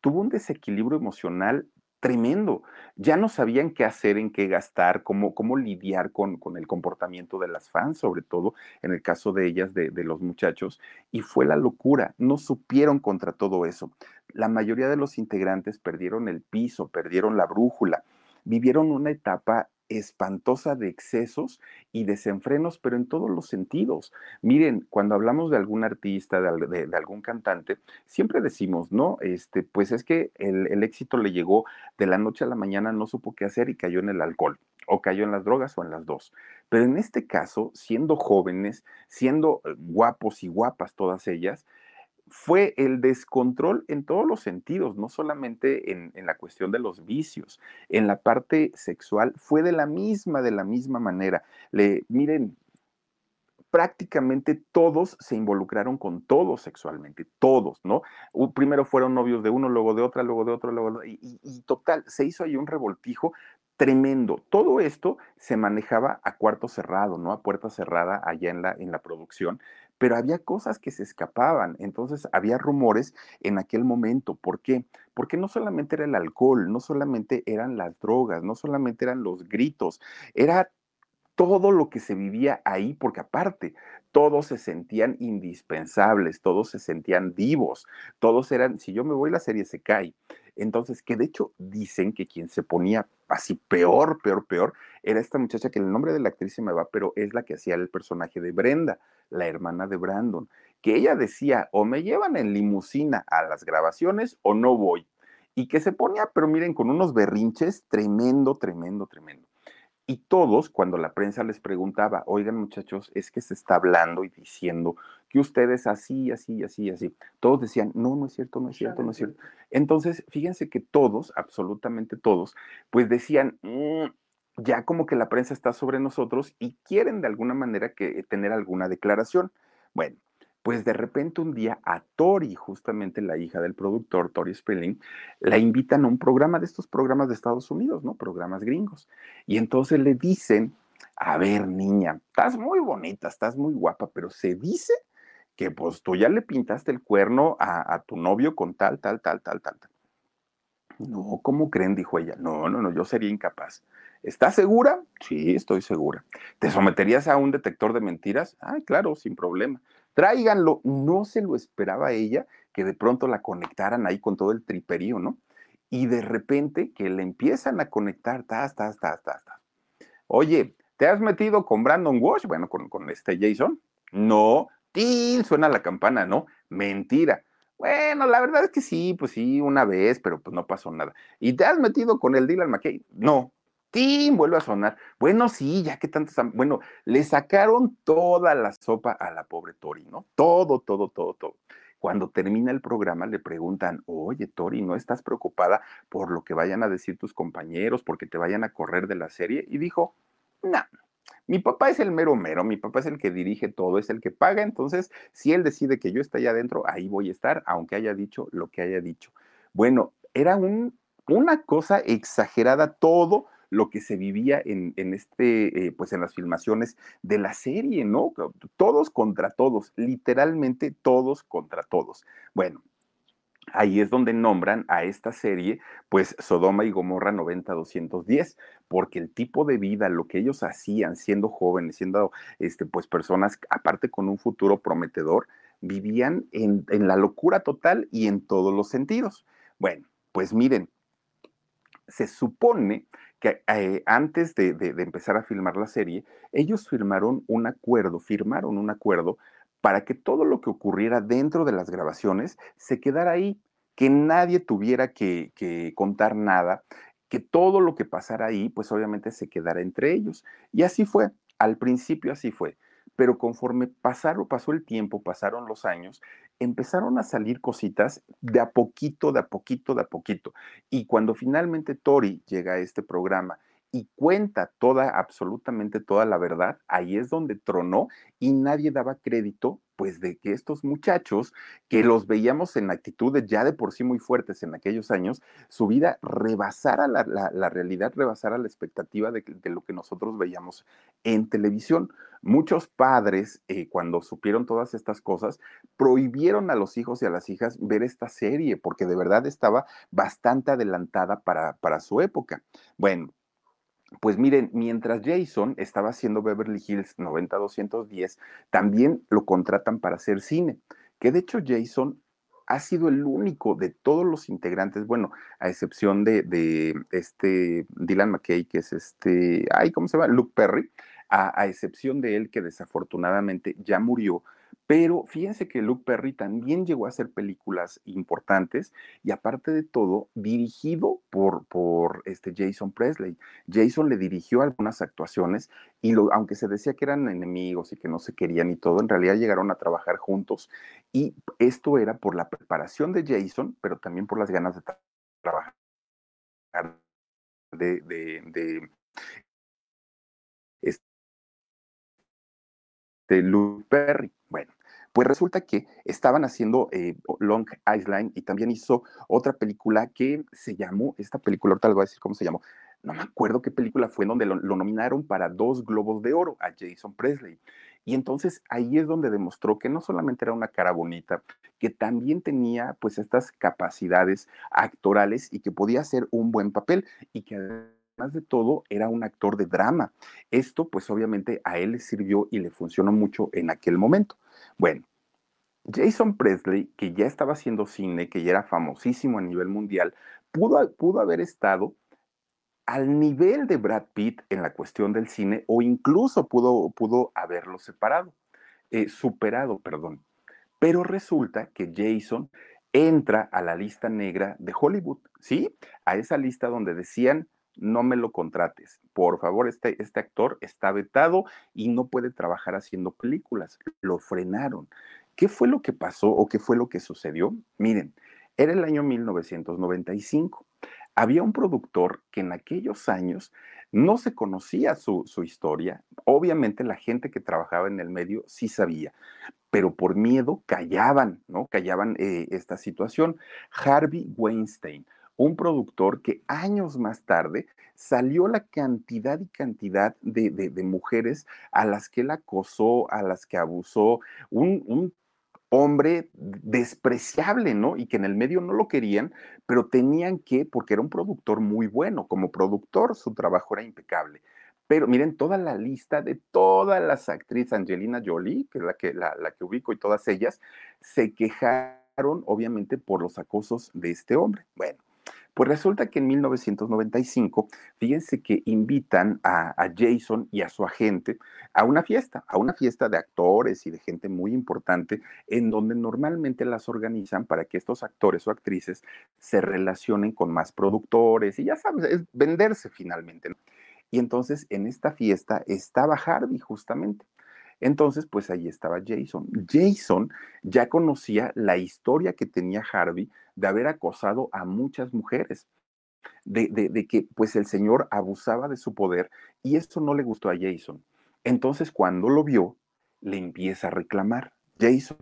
tuvo un desequilibrio emocional tremendo. Ya no sabían qué hacer, en qué gastar, cómo, cómo lidiar con, con, el comportamiento de las fans, sobre todo en el caso de ellas, de, de los muchachos, y fue la locura. No supieron contra todo eso. La mayoría de los integrantes perdieron el piso, perdieron la brújula, vivieron una etapa espantosa de excesos y desenfrenos, pero en todos los sentidos. Miren, cuando hablamos de algún artista, de, algún cantante, siempre decimos, ¿no? Este, pues es que el, el éxito le llegó de la noche a la mañana, no supo qué hacer y cayó en el alcohol o cayó en las drogas o en las dos. Pero en este caso, siendo jóvenes, siendo eh, guapos y guapas todas ellas, fue el descontrol en todos los sentidos, no solamente en, la cuestión de los vicios, en la parte sexual fue de la misma, de la misma manera. Le, miren, prácticamente todos se involucraron con todos sexualmente, todos, ¿no? Primero fueron novios de uno, luego de otra, luego de otro, y, total, se hizo ahí un revoltijo tremendo. Todo esto se manejaba a cuarto cerrado, ¿no? A puerta cerrada allá en la, en la producción, pero había cosas que se escapaban, entonces había rumores en aquel momento. ¿Por qué? Porque no solamente era el alcohol, no solamente eran las drogas, no solamente eran los gritos, era todo lo que se vivía ahí, porque aparte, todos se sentían indispensables, todos se sentían vivos, todos eran, si yo me voy, la serie se cae. Entonces, que de hecho dicen que quien se ponía así peor, peor, peor, era esta muchacha que el nombre de la actriz se me va, pero es la que hacía el personaje de Brenda, la hermana de Brandon, que ella decía, o me llevan en limusina a las grabaciones o no voy. Y que se ponía, pero miren, con unos berrinches tremendo, tremendo, tremendo. Y todos, cuando la prensa les preguntaba, oigan muchachos, es que se está hablando y diciendo que ustedes así, así, así, así, todos decían, no, no es cierto, no es cierto, no es cierto. Entonces, fíjense que todos, absolutamente todos, pues decían, mm, ya como que la prensa está sobre nosotros y quieren de alguna manera que tener alguna declaración. Bueno, pues de repente un día a Tori, justamente la hija del productor, Tori Spelling, la invitan a un programa de estos programas de Estados Unidos, ¿no? Programas gringos. Y entonces le dicen, a ver, niña, estás muy bonita, estás muy guapa, pero se dice que pues tú ya le pintaste el cuerno a, a tu novio con tal, tal, tal, tal, tal. No, ¿cómo creen? Dijo ella. No, no, no, yo sería incapaz. ¿Estás segura? Sí, estoy segura. ¿Te someterías a un detector de mentiras? Ay, claro, sin problema tráiganlo. No se lo esperaba ella que de pronto la conectaran ahí con todo el triperío, ¿no? Y de repente que le empiezan a conectar, tas, tas, tas, tas, tas. Oye, ¿te has metido con Brandon Walsh? Bueno, con, con este Jason. No, ¡Til! suena la campana, ¿no? Mentira. Bueno, la verdad es que sí, pues sí, una vez, pero pues no pasó nada. ¿Y te has metido con el Dylan McKay? No, ¡Tim! Vuelve a sonar. Bueno, sí, ya que tantos. Bueno, le sacaron toda la sopa a la pobre Tori, ¿no? Todo, todo, todo, todo. Cuando termina el programa le preguntan, oye Tori, ¿no estás preocupada por lo que vayan a decir tus compañeros, porque te vayan a correr de la serie? Y dijo, no, mi papá es el mero mero, mi papá es el que dirige todo, es el que paga, entonces si él decide que yo esté allá adentro, ahí voy a estar, aunque haya dicho lo que haya dicho. Bueno, era un, una cosa exagerada todo lo que se vivía en, este, eh, pues en las filmaciones de la serie, ¿no? Todos contra todos, literalmente todos contra todos. Bueno, ahí es donde nombran a esta serie, pues Sodoma y Gomorra 90-210, porque el tipo de vida, lo que ellos hacían siendo jóvenes, siendo este, pues personas, aparte con un futuro prometedor, vivían en, en la locura total y en todos los sentidos. Bueno, Pues miren, se supone que eh, antes de, de, empezar a filmar la serie, ellos firmaron un acuerdo, firmaron un acuerdo para que todo lo que ocurriera dentro de las grabaciones se quedara ahí, que nadie tuviera que, que contar nada, que todo lo que pasara ahí, pues obviamente se quedara entre ellos. Y así fue, al principio así fue pero conforme pasaron, pasó el tiempo, pasaron los años, empezaron a salir cositas de a poquito, de a poquito, de a poquito. Y cuando finalmente Tori llega a este programa y cuenta toda, absolutamente toda la verdad, ahí es donde tronó y nadie daba crédito, pues, de que estos muchachos, que los veíamos en actitudes ya de por sí muy fuertes en aquellos años, su vida rebasara la, la, realidad, rebasara la expectativa de, lo que nosotros veíamos en televisión. Muchos padres, eh, cuando supieron todas estas cosas, prohibieron a los hijos y a las hijas ver esta serie, porque de verdad estaba bastante adelantada para, para su época. Bueno, pues miren, mientras Jason estaba haciendo Beverly Hills 90210, también lo contratan para hacer cine, que de hecho Jason ha sido el único de todos los integrantes, bueno, a excepción de, de este Dylan McKay, que es este, ay, ¿cómo se llama? Luke Perry, a, a excepción de él que desafortunadamente ya murió, pero fíjense que Luke Perry también llegó a hacer películas importantes y aparte de todo, dirigido por, por este Jason Presley. Jason le dirigió algunas actuaciones y lo, aunque se decía que eran enemigos y que no se querían y todo, en realidad llegaron a trabajar juntos. Y esto era por la preparación de Jason, pero también por las ganas de trabajar de, de, de este Luke Perry. Bueno, pues resulta que estaban haciendo eh, Long Island y también hizo otra película que se llamó, esta película, ahorita les voy a decir cómo se llamó, no me acuerdo qué película fue donde lo, nominaron para dos globos de oro a Jason Presley. Y entonces ahí es donde demostró que no solamente era una cara bonita, que también tenía pues estas capacidades actorales y que podía hacer un buen papel y que de todo, era un actor de drama. Esto, pues obviamente, a él le sirvió y le funcionó mucho en aquel momento. Bueno, Jason Presley, que ya estaba haciendo cine, que ya era famosísimo a nivel mundial, pudo, pudo haber estado al nivel de Brad Pitt en la cuestión del cine o incluso pudo, pudo haberlo separado, eh, superado, perdón. Pero resulta que Jason entra a la lista negra de Hollywood, ¿sí? A esa lista donde decían no me lo contrates. Por favor, este, este actor está vetado y no puede trabajar haciendo películas. Lo frenaron. ¿Qué fue lo que pasó o qué fue lo que sucedió? Miren, era el año 1995. Había un productor que en aquellos años no se conocía su, historia. Obviamente la gente que trabajaba en el medio sí sabía, pero por miedo callaban, ¿no? Callaban eh, esta situación. Harvey Weinstein un productor que años más tarde salió la cantidad y cantidad de, mujeres a las que él acosó, a las que abusó, un, hombre despreciable, ¿no? Y que en el medio no lo querían, pero tenían que, porque era un productor muy bueno, como productor su trabajo era impecable. Pero miren toda la lista de todas las actrices, Angelina Jolie, que es la que, la, la que ubico, y todas ellas, se quejaron obviamente por los acosos de este hombre. Bueno, pues resulta que en 1995, fíjense que invitan a, Jason y a su agente a una fiesta, a una fiesta de actores y de gente muy importante, en donde normalmente las organizan para que estos actores o actrices se relacionen con más productores y ya sabes, es venderse finalmente. Y entonces en esta fiesta estaba Harvey justamente. Entonces, pues ahí estaba Jason. Jason ya conocía la historia que tenía Harvey de haber acosado a muchas mujeres, de, que pues el señor abusaba de su poder y esto no le gustó a Jason. Entonces, cuando lo vio, le empieza a reclamar. Jason,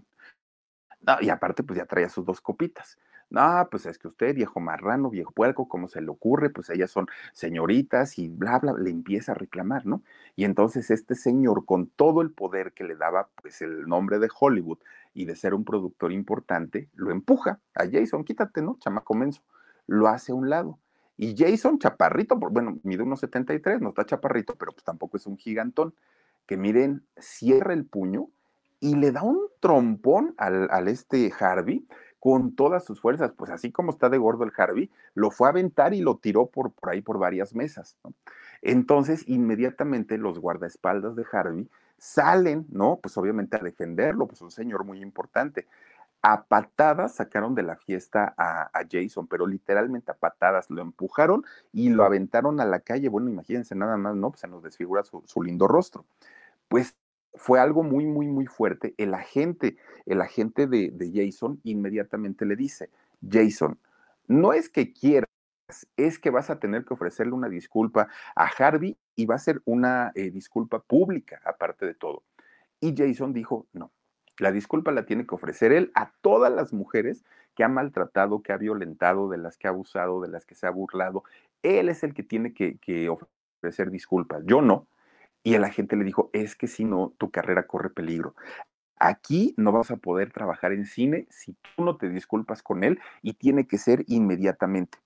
y aparte, pues ya traía sus dos copitas. No, pues es que usted, viejo marrano, viejo puerco, ¿cómo se le ocurre? Pues ellas son señoritas y bla, bla, le empieza a reclamar, ¿no? Y entonces este señor, con todo el poder que le daba, pues el nombre de Hollywood y de ser un productor importante, lo empuja a Jason, quítate, ¿no? Chamaco menso. Lo hace a un lado. Y Jason, chaparrito, bueno, mide unos 73, no está chaparrito, pero pues tampoco es un gigantón, que miren, cierra el puño y le da un trompón al, al este Harvey con todas sus fuerzas, pues así como está de gordo el Harvey, lo fue a aventar y lo tiró por, por ahí por varias mesas. Entonces, inmediatamente los guardaespaldas de Harvey salen, ¿no? Pues obviamente a defenderlo, pues un señor muy importante. A patadas sacaron de la fiesta a, Jason, pero literalmente a patadas lo empujaron y lo aventaron a la calle. Bueno, imagínense nada más, ¿no? Pues se nos desfigura su lindo rostro. Pues fue algo muy, muy, muy fuerte. El agente, el agente de, Jason inmediatamente le dice, Jason, no es que quieras, es que vas a tener que ofrecerle una disculpa a Harvey y va a ser una eh, disculpa pública, aparte de todo. Y Jason dijo, no, la disculpa la tiene que ofrecer él a todas las mujeres que ha maltratado, que ha violentado, de las que ha abusado, de las que se ha burlado. Él es el que tiene que ofrecer disculpas, yo no. Y el agente le dijo, es que si no, tu carrera corre peligro. Aquí no vas a poder trabajar en cine si tú no te disculpas con él y tiene que ser inmediatamente.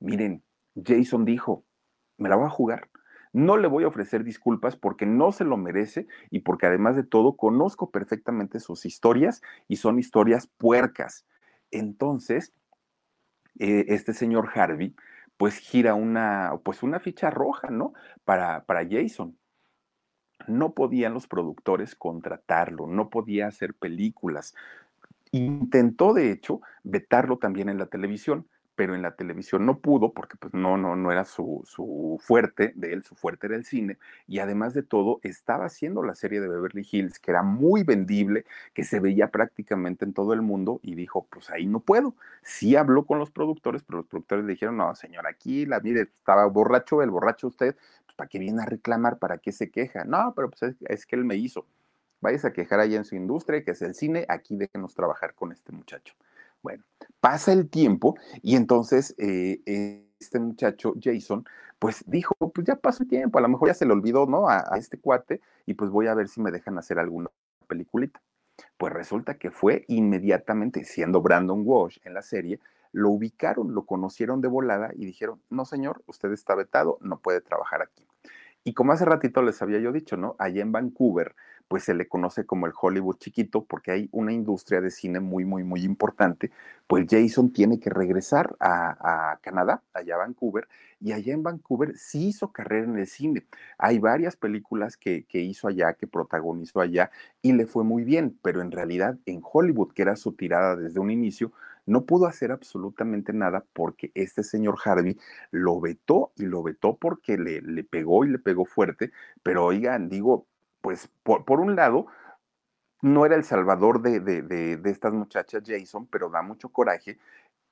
Miren, Jason dijo, me la voy a jugar. No le voy a ofrecer disculpas porque no se lo merece y porque además de todo conozco perfectamente sus historias y son historias puercas. Entonces, eh, este señor Harvey pues gira una, pues una ficha roja, ¿no? Para, para Jason no podían los productores contratarlo, no podía hacer películas. Intentó, de hecho, vetarlo también en la televisión, pero en la televisión no pudo porque pues no, no, no era su, su, fuerte de él, su fuerte era el cine, y además de todo estaba haciendo la serie de Beverly Hills, que era muy vendible, que se veía prácticamente en todo el mundo, y dijo, pues ahí no puedo. Sí habló con los productores, pero los productores le dijeron, no, señor, aquí la mire, estaba borracho, el borracho usted, ¿para qué viene a reclamar? ¿Para qué se queja? No, pero pues es, que él me hizo. Vayas a quejar allá en su industria, que es el cine, aquí déjenos trabajar con este muchacho. Bueno, pasa el tiempo y entonces eh, este muchacho, Jason, pues dijo, pues ya pasó el tiempo, a lo mejor ya se le olvidó, ¿no? A, a, este cuate y pues voy a ver si me dejan hacer alguna peliculita. Pues resulta que fue inmediatamente, siendo Brandon Walsh en la serie, lo ubicaron, lo conocieron de volada y dijeron, no señor, usted está vetado, no puede trabajar aquí. Y como hace ratito les había yo dicho, ¿no? Allá en Vancouver, pues se le conoce como el Hollywood chiquito porque hay una industria de cine muy, muy, muy importante. Pues Jason tiene que regresar a, Canadá, allá a Vancouver, y allá en Vancouver sí hizo carrera en el cine. Hay varias películas que, que hizo allá, que protagonizó allá, y le fue muy bien, pero en realidad en Hollywood, que era su tirada desde un inicio, no pudo hacer absolutamente nada porque este señor Harvey lo vetó y lo vetó porque le, le pegó y le pegó fuerte, pero oigan, digo, pues por, un lado, no era el salvador de, de, de, estas muchachas Jason, pero da mucho coraje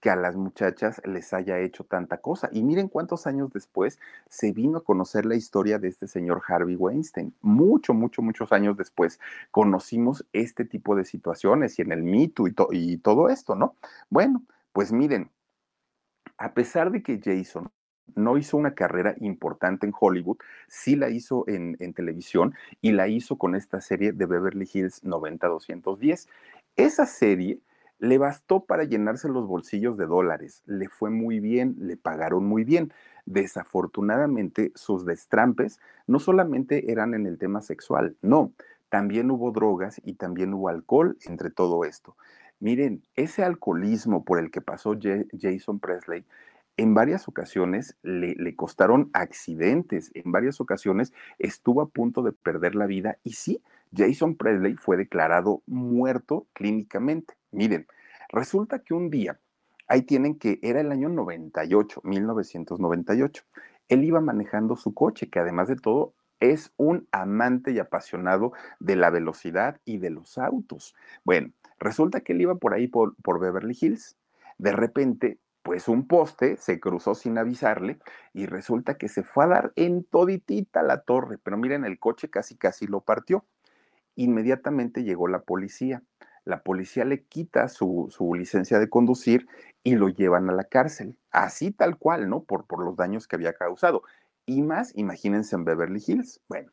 que a las muchachas les haya hecho tanta cosa. Y miren cuántos años después se vino a conocer la historia de este señor Harvey Weinstein. Mucho, mucho, muchos años después conocimos este tipo de situaciones y en el mito y, y todo esto, ¿no? Bueno, pues miren, a pesar de que Jason no hizo una carrera importante en Hollywood, sí la hizo en, televisión y la hizo con esta serie de Beverly Hills 90210. Esa serie le bastó para llenarse los bolsillos de dólares, le fue muy bien, le pagaron muy bien. Desafortunadamente, sus destrampes no solamente eran en el tema sexual, no, también hubo drogas y también hubo alcohol entre todo esto. Miren, ese alcoholismo por el que pasó Jason Presley en varias ocasiones le, costaron accidentes, en varias ocasiones estuvo a punto de perder la vida y sí, Jason Presley fue declarado muerto clínicamente. Miren, resulta que un día, ahí tienen que era el año 98, 1998, él iba manejando su coche, que además de todo es un amante y apasionado de la velocidad y de los autos. Bueno, resulta que él iba por ahí por, Beverly Hills. De repente pues un poste se cruzó sin avisarle y resulta que se fue a dar en toditita la torre, pero miren, el coche casi casi lo partió. Inmediatamente llegó la policía. La policía le quita su, licencia de conducir y lo llevan a la cárcel, así tal cual, ¿no? Por, por los daños que había causado. Y más, imagínense en Beverly Hills. Bueno,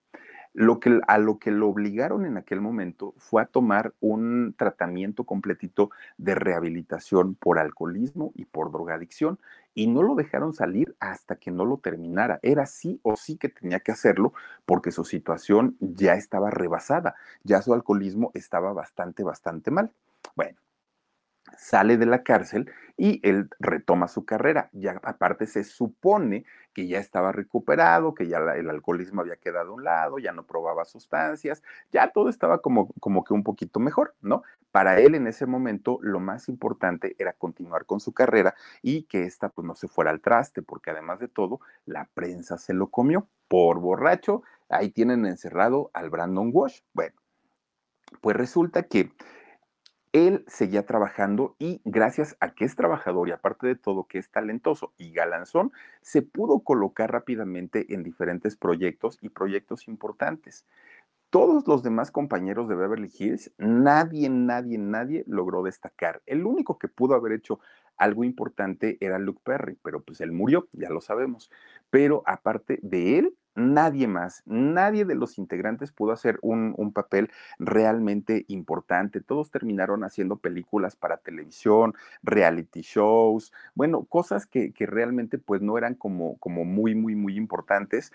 lo que, a lo que lo obligaron en aquel momento fue a tomar un tratamiento completito de rehabilitación por alcoholismo y por drogadicción y no lo dejaron salir hasta que no lo terminara. Era sí o sí que tenía que hacerlo porque su situación ya estaba rebasada, ya su alcoholismo estaba bastante, bastante mal. Bueno, sale de la cárcel y él retoma su carrera. Ya aparte se supone que ya estaba recuperado, que ya el alcoholismo había quedado a un lado, ya no probaba sustancias, ya todo estaba como, como que un poquito mejor, ¿no? Para él en ese momento lo más importante era continuar con su carrera y que esta pues no se fuera al traste, porque además de todo, la prensa se lo comió por borracho. Ahí tienen encerrado al Brandon Walsh. Bueno, pues resulta que él seguía trabajando y gracias a que es trabajador y aparte de todo que es talentoso y galanzón, se pudo colocar rápidamente en diferentes proyectos y proyectos importantes. Todos los demás compañeros de Beverly Hills, nadie, nadie, nadie logró destacar. El único que pudo haber hecho algo importante era Luke Perry, pero pues él murió, ya lo sabemos. Pero aparte de él, nadie más, nadie de los integrantes pudo hacer un, papel realmente importante. Todos terminaron haciendo películas para televisión, reality shows, bueno, cosas que, realmente pues no eran como, como muy, muy, muy importantes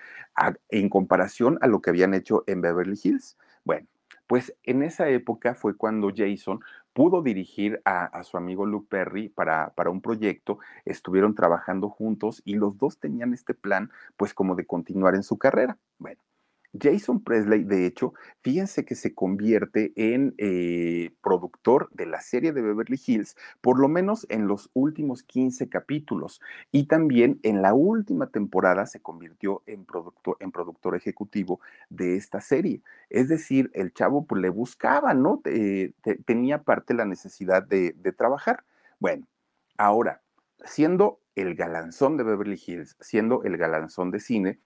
en comparación a lo que habían hecho en Beverly Hills. Bueno, pues en esa época fue cuando Jason pudo dirigir a, su amigo Luke Perry para, para, un proyecto, estuvieron trabajando juntos y los dos tenían este plan, pues como de continuar en su carrera. Bueno, Jason Presley, de hecho, fíjense que se convierte en eh, productor de la serie de Beverly Hills, por lo menos en los últimos 15 capítulos, y también en la última temporada se convirtió en, productor, en productor ejecutivo de esta serie. Es decir, el chavo pues, le buscaba, ¿no? tenía parte la necesidad de, de trabajar. Bueno, ahora, siendo el galanzón de Beverly Hills, siendo el galanzón de cine,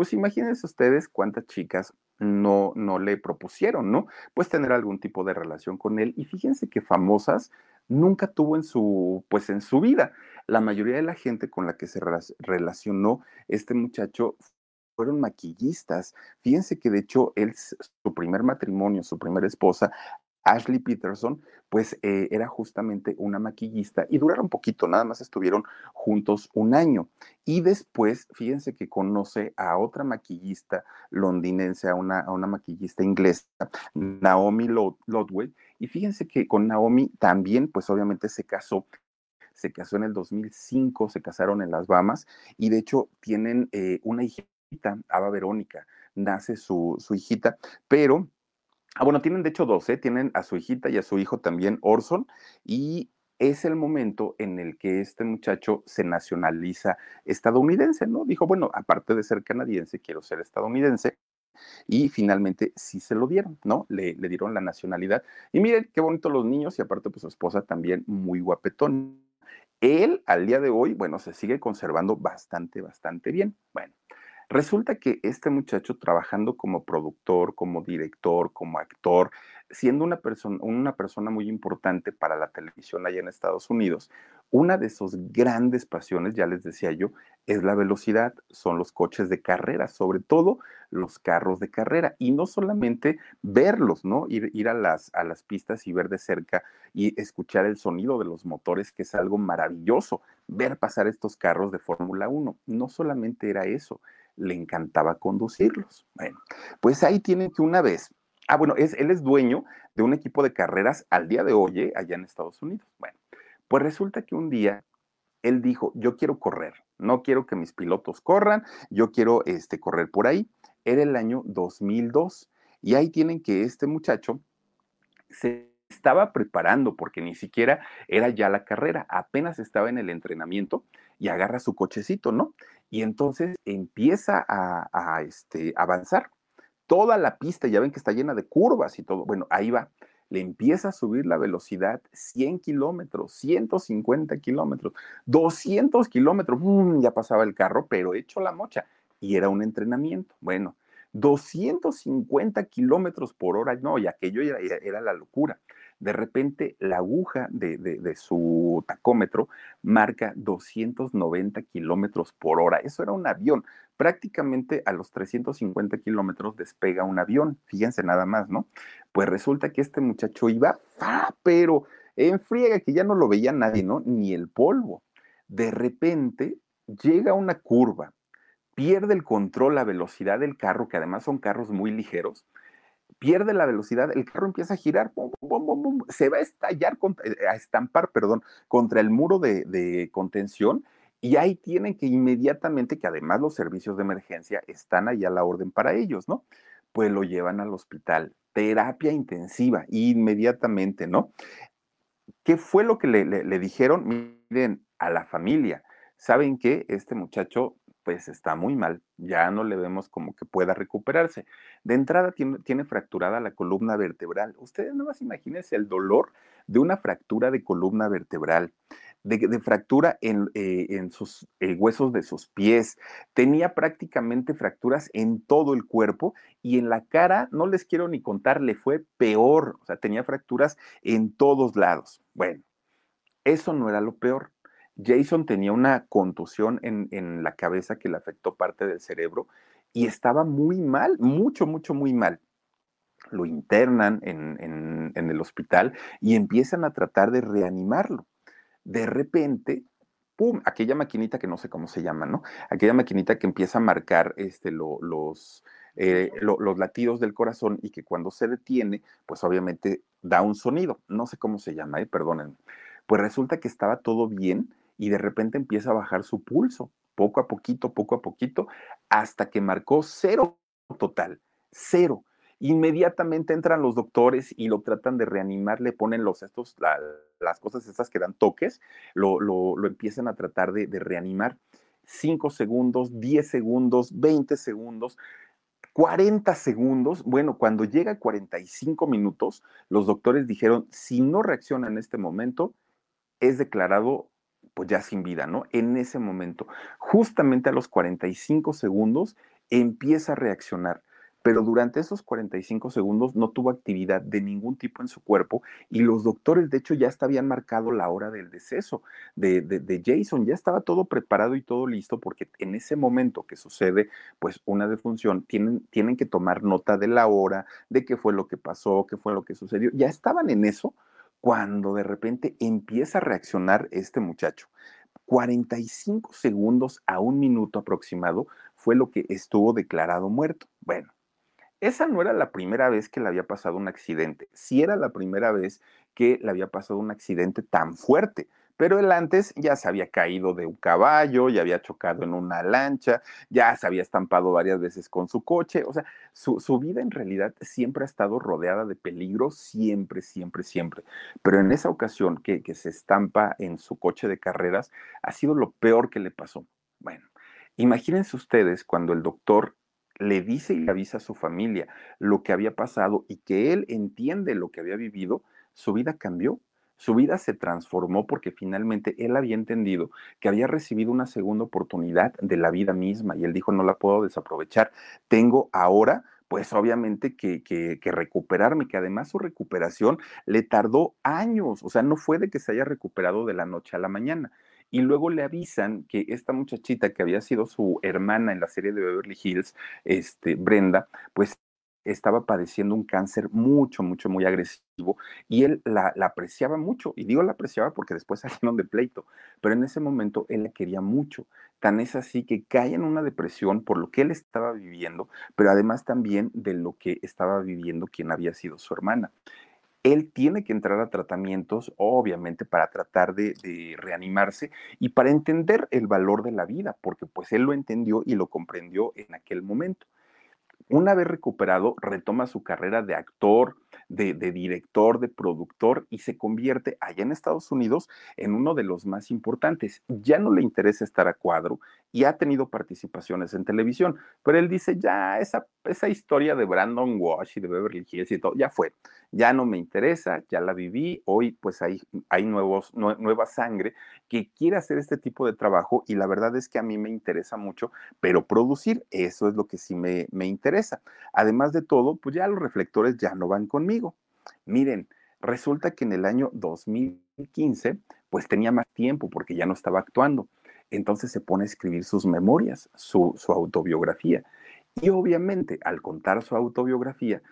pues imagínense ustedes cuántas chicas no, no le propusieron, ¿no? Pues tener algún tipo de relación con él. Y fíjense que famosas nunca tuvo en su, pues en su vida. La mayoría de la gente con la que se relacionó este muchacho fueron maquillistas. Fíjense que de hecho él, su primer matrimonio, su primera esposa, Ashley Peterson, pues eh, era justamente una maquillista y duraron poquito, nada más estuvieron juntos un año. Y después, fíjense que conoce a otra maquillista londinense, a una, a una maquillista inglesa, Naomi Lodway, y fíjense que con Naomi también, pues obviamente se casó se casó en el 2005, se casaron en las Bahamas y de hecho tienen eh, una hijita, Ava Verónica, nace su, su hijita, pero Ah, bueno, tienen de hecho dos, ¿eh? Tienen a su hijita y a su hijo también, Orson, y es el momento en el que este muchacho se nacionaliza estadounidense, ¿no? Dijo, bueno, aparte de ser canadiense, quiero ser estadounidense. Y finalmente sí se lo dieron, ¿no? Le, dieron la nacionalidad. Y miren qué bonito los niños y aparte pues su esposa también muy guapetón. Él al día de hoy, bueno, se sigue conservando bastante, bastante bien. Bueno, Resulta que este muchacho trabajando como productor, como director, como actor, siendo una persona, una persona muy importante para la televisión allá en Estados Unidos, una de sus grandes pasiones, ya les decía yo, es la velocidad, son los coches de carrera, sobre todo los carros de carrera, y no solamente verlos, ¿no? Ir, ir a, las, a las pistas y ver de cerca y escuchar el sonido de los motores, que es algo maravilloso, ver pasar estos carros de Fórmula 1. No solamente era eso, le encantaba conducirlos. Bueno, pues ahí tienen que una vez, ah, bueno, es, él es dueño de un equipo de carreras al día de hoy, ¿eh? allá en Estados Unidos. Bueno, pues resulta que un día él dijo, yo quiero correr, no quiero que mis pilotos corran, yo quiero este, correr por ahí. Era el año 2002 y ahí tienen que este muchacho se estaba preparando porque ni siquiera era ya la carrera, apenas estaba en el entrenamiento y agarra su cochecito, ¿no? Y entonces empieza a, este, avanzar. Toda la pista, ya ven que está llena de curvas y todo. Bueno, ahí va. Le empieza a subir la velocidad 100 kilómetros, 150 kilómetros, 200 kilómetros. Ya pasaba el carro, pero hecho la mocha. Y era un entrenamiento. Bueno, 250 kilómetros por hora, no, y aquello era, la locura. De repente, la aguja de, su tacómetro marca 290 kilómetros por hora. Eso era un avión. Prácticamente a los 350 kilómetros despega un avión. Fíjense nada más, ¿no? Pues resulta que este muchacho iba, ¡ah! pero en friega, que ya no lo veía nadie, ¿no? Ni el polvo. De repente llega una curva pierde el control, la velocidad del carro, que además son carros muy ligeros, pierde la velocidad, el carro empieza a girar, se va a estallar, eh, a estampar, perdón, contra el muro de, contención y ahí tienen que inmediatamente, que además los servicios de emergencia están ahí a la orden para ellos, ¿no? Pues lo llevan al hospital, terapia intensiva, inmediatamente, ¿no? ¿Qué fue lo que le, le, dijeron? Miren, a la familia, ¿saben qué? Este muchacho pues está muy mal, ya no le vemos como que pueda recuperarse. De entrada tiene, fracturada la columna vertebral. Ustedes no más imagínense el dolor de una fractura de columna vertebral de, fractura en, eh, en sus eh, huesos de sus pies. Tenía prácticamente fracturas en todo el cuerpo y en la cara, no les quiero ni contar, le fue peor. O sea, tenía fracturas en todos lados. Bueno, eso no era lo peor. Jason tenía una contusión en, la cabeza que le afectó parte del cerebro y estaba muy mal, mucho, mucho, muy mal lo internan en, el hospital y empiezan a tratar de reanimarlo de repente, ¡pum! Aquella maquinita que no sé cómo se llama, ¿no? Aquella maquinita que empieza a marcar este, los, eh, los latidos del corazón y que cuando se detiene, pues obviamente da un sonido. No sé cómo se llama, ¿eh? perdónenme. Pues resulta que estaba todo bien y de repente empieza a bajar su pulso, poco a poquito, poco a poquito, hasta que marcó cero total, cero. Inmediatamente entran los doctores y lo tratan de reanimar, le ponen los estos, las cosas estas que dan toques, lo, lo, empiezan a tratar de, reanimar. 5 segundos, 10 segundos, 20 segundos, 40 segundos. Bueno, cuando llega a 45 minutos, los doctores dijeron, si no reacciona en este momento, es declarado pues ya sin vida, ¿no? En ese momento, justamente a los 45 segundos, empieza a reaccionar pero durante esos 45 segundos no tuvo actividad de ningún tipo en su cuerpo y los doctores de hecho ya hasta habían marcado la hora del deceso de, de, Jason, ya estaba todo preparado y todo listo porque en ese momento que sucede pues una defunción tienen, tienen que tomar nota de la hora, de qué fue lo que pasó, qué fue lo que sucedió, ya estaban en eso cuando de repente empieza a reaccionar este muchacho. 45 segundos a un minuto aproximado fue lo que estuvo declarado muerto. Bueno, esa no era la primera vez que le había pasado un accidente, sí era la primera vez que le había pasado un accidente tan fuerte, pero él antes ya se había caído de un caballo, ya había chocado en una lancha, ya se había estampado varias veces con su coche, o sea, su, vida en realidad siempre ha estado rodeada de peligro, siempre, siempre, siempre, pero en esa ocasión que, que se estampa en su coche de carreras, ha sido lo peor que le pasó. Bueno, imagínense ustedes cuando el doctor le dice y le avisa a su familia lo que había pasado y que él entiende lo que había vivido, su vida cambió. Su vida se transformó porque finalmente él había entendido que había recibido una segunda oportunidad de la vida misma y él dijo, no la puedo desaprovechar. Tengo ahora pues obviamente que, que, que, recuperarme, que además su recuperación le tardó años, o sea, no fue de que se haya recuperado de la noche a la mañana, y luego le avisan que esta muchachita que había sido su hermana en la serie de Beverly Hills, este, Brenda, pues estaba padeciendo un cáncer mucho, mucho, muy agresivo y él la, apreciaba mucho. Y digo la apreciaba porque después salieron de pleito, pero en ese momento él la quería mucho. Tan es así que cae en una depresión por lo que él estaba viviendo, pero además también de lo que estaba viviendo quien había sido su hermana él tiene que entrar a tratamientos, obviamente, para tratar de, reanimarse y para entender el valor de la vida, porque pues él lo entendió y lo comprendió en aquel momento. Una vez recuperado, retoma su carrera de actor, de, director, de productor y se convierte allá en Estados Unidos en uno de los más importantes. Ya no le interesa estar a cuadro y ha tenido participaciones en televisión, pero él dice, ya esa, esa historia de Brandon Walsh y de Beverly Hills y todo, ya fue, ya no me interesa, ya la viví, hoy pues hay, hay nuevos, nueva sangre que quiere hacer este tipo de trabajo y la verdad es que a mí me interesa mucho, pero producir, eso es lo que sí me, me interesa. Además de todo, pues ya los reflectores ya no van conmigo. Miren, resulta que en el año 2015, pues tenía más tiempo porque ya no estaba actuando entonces se pone a escribir sus memorias, su, autobiografía. Y obviamente, al contar su autobiografía,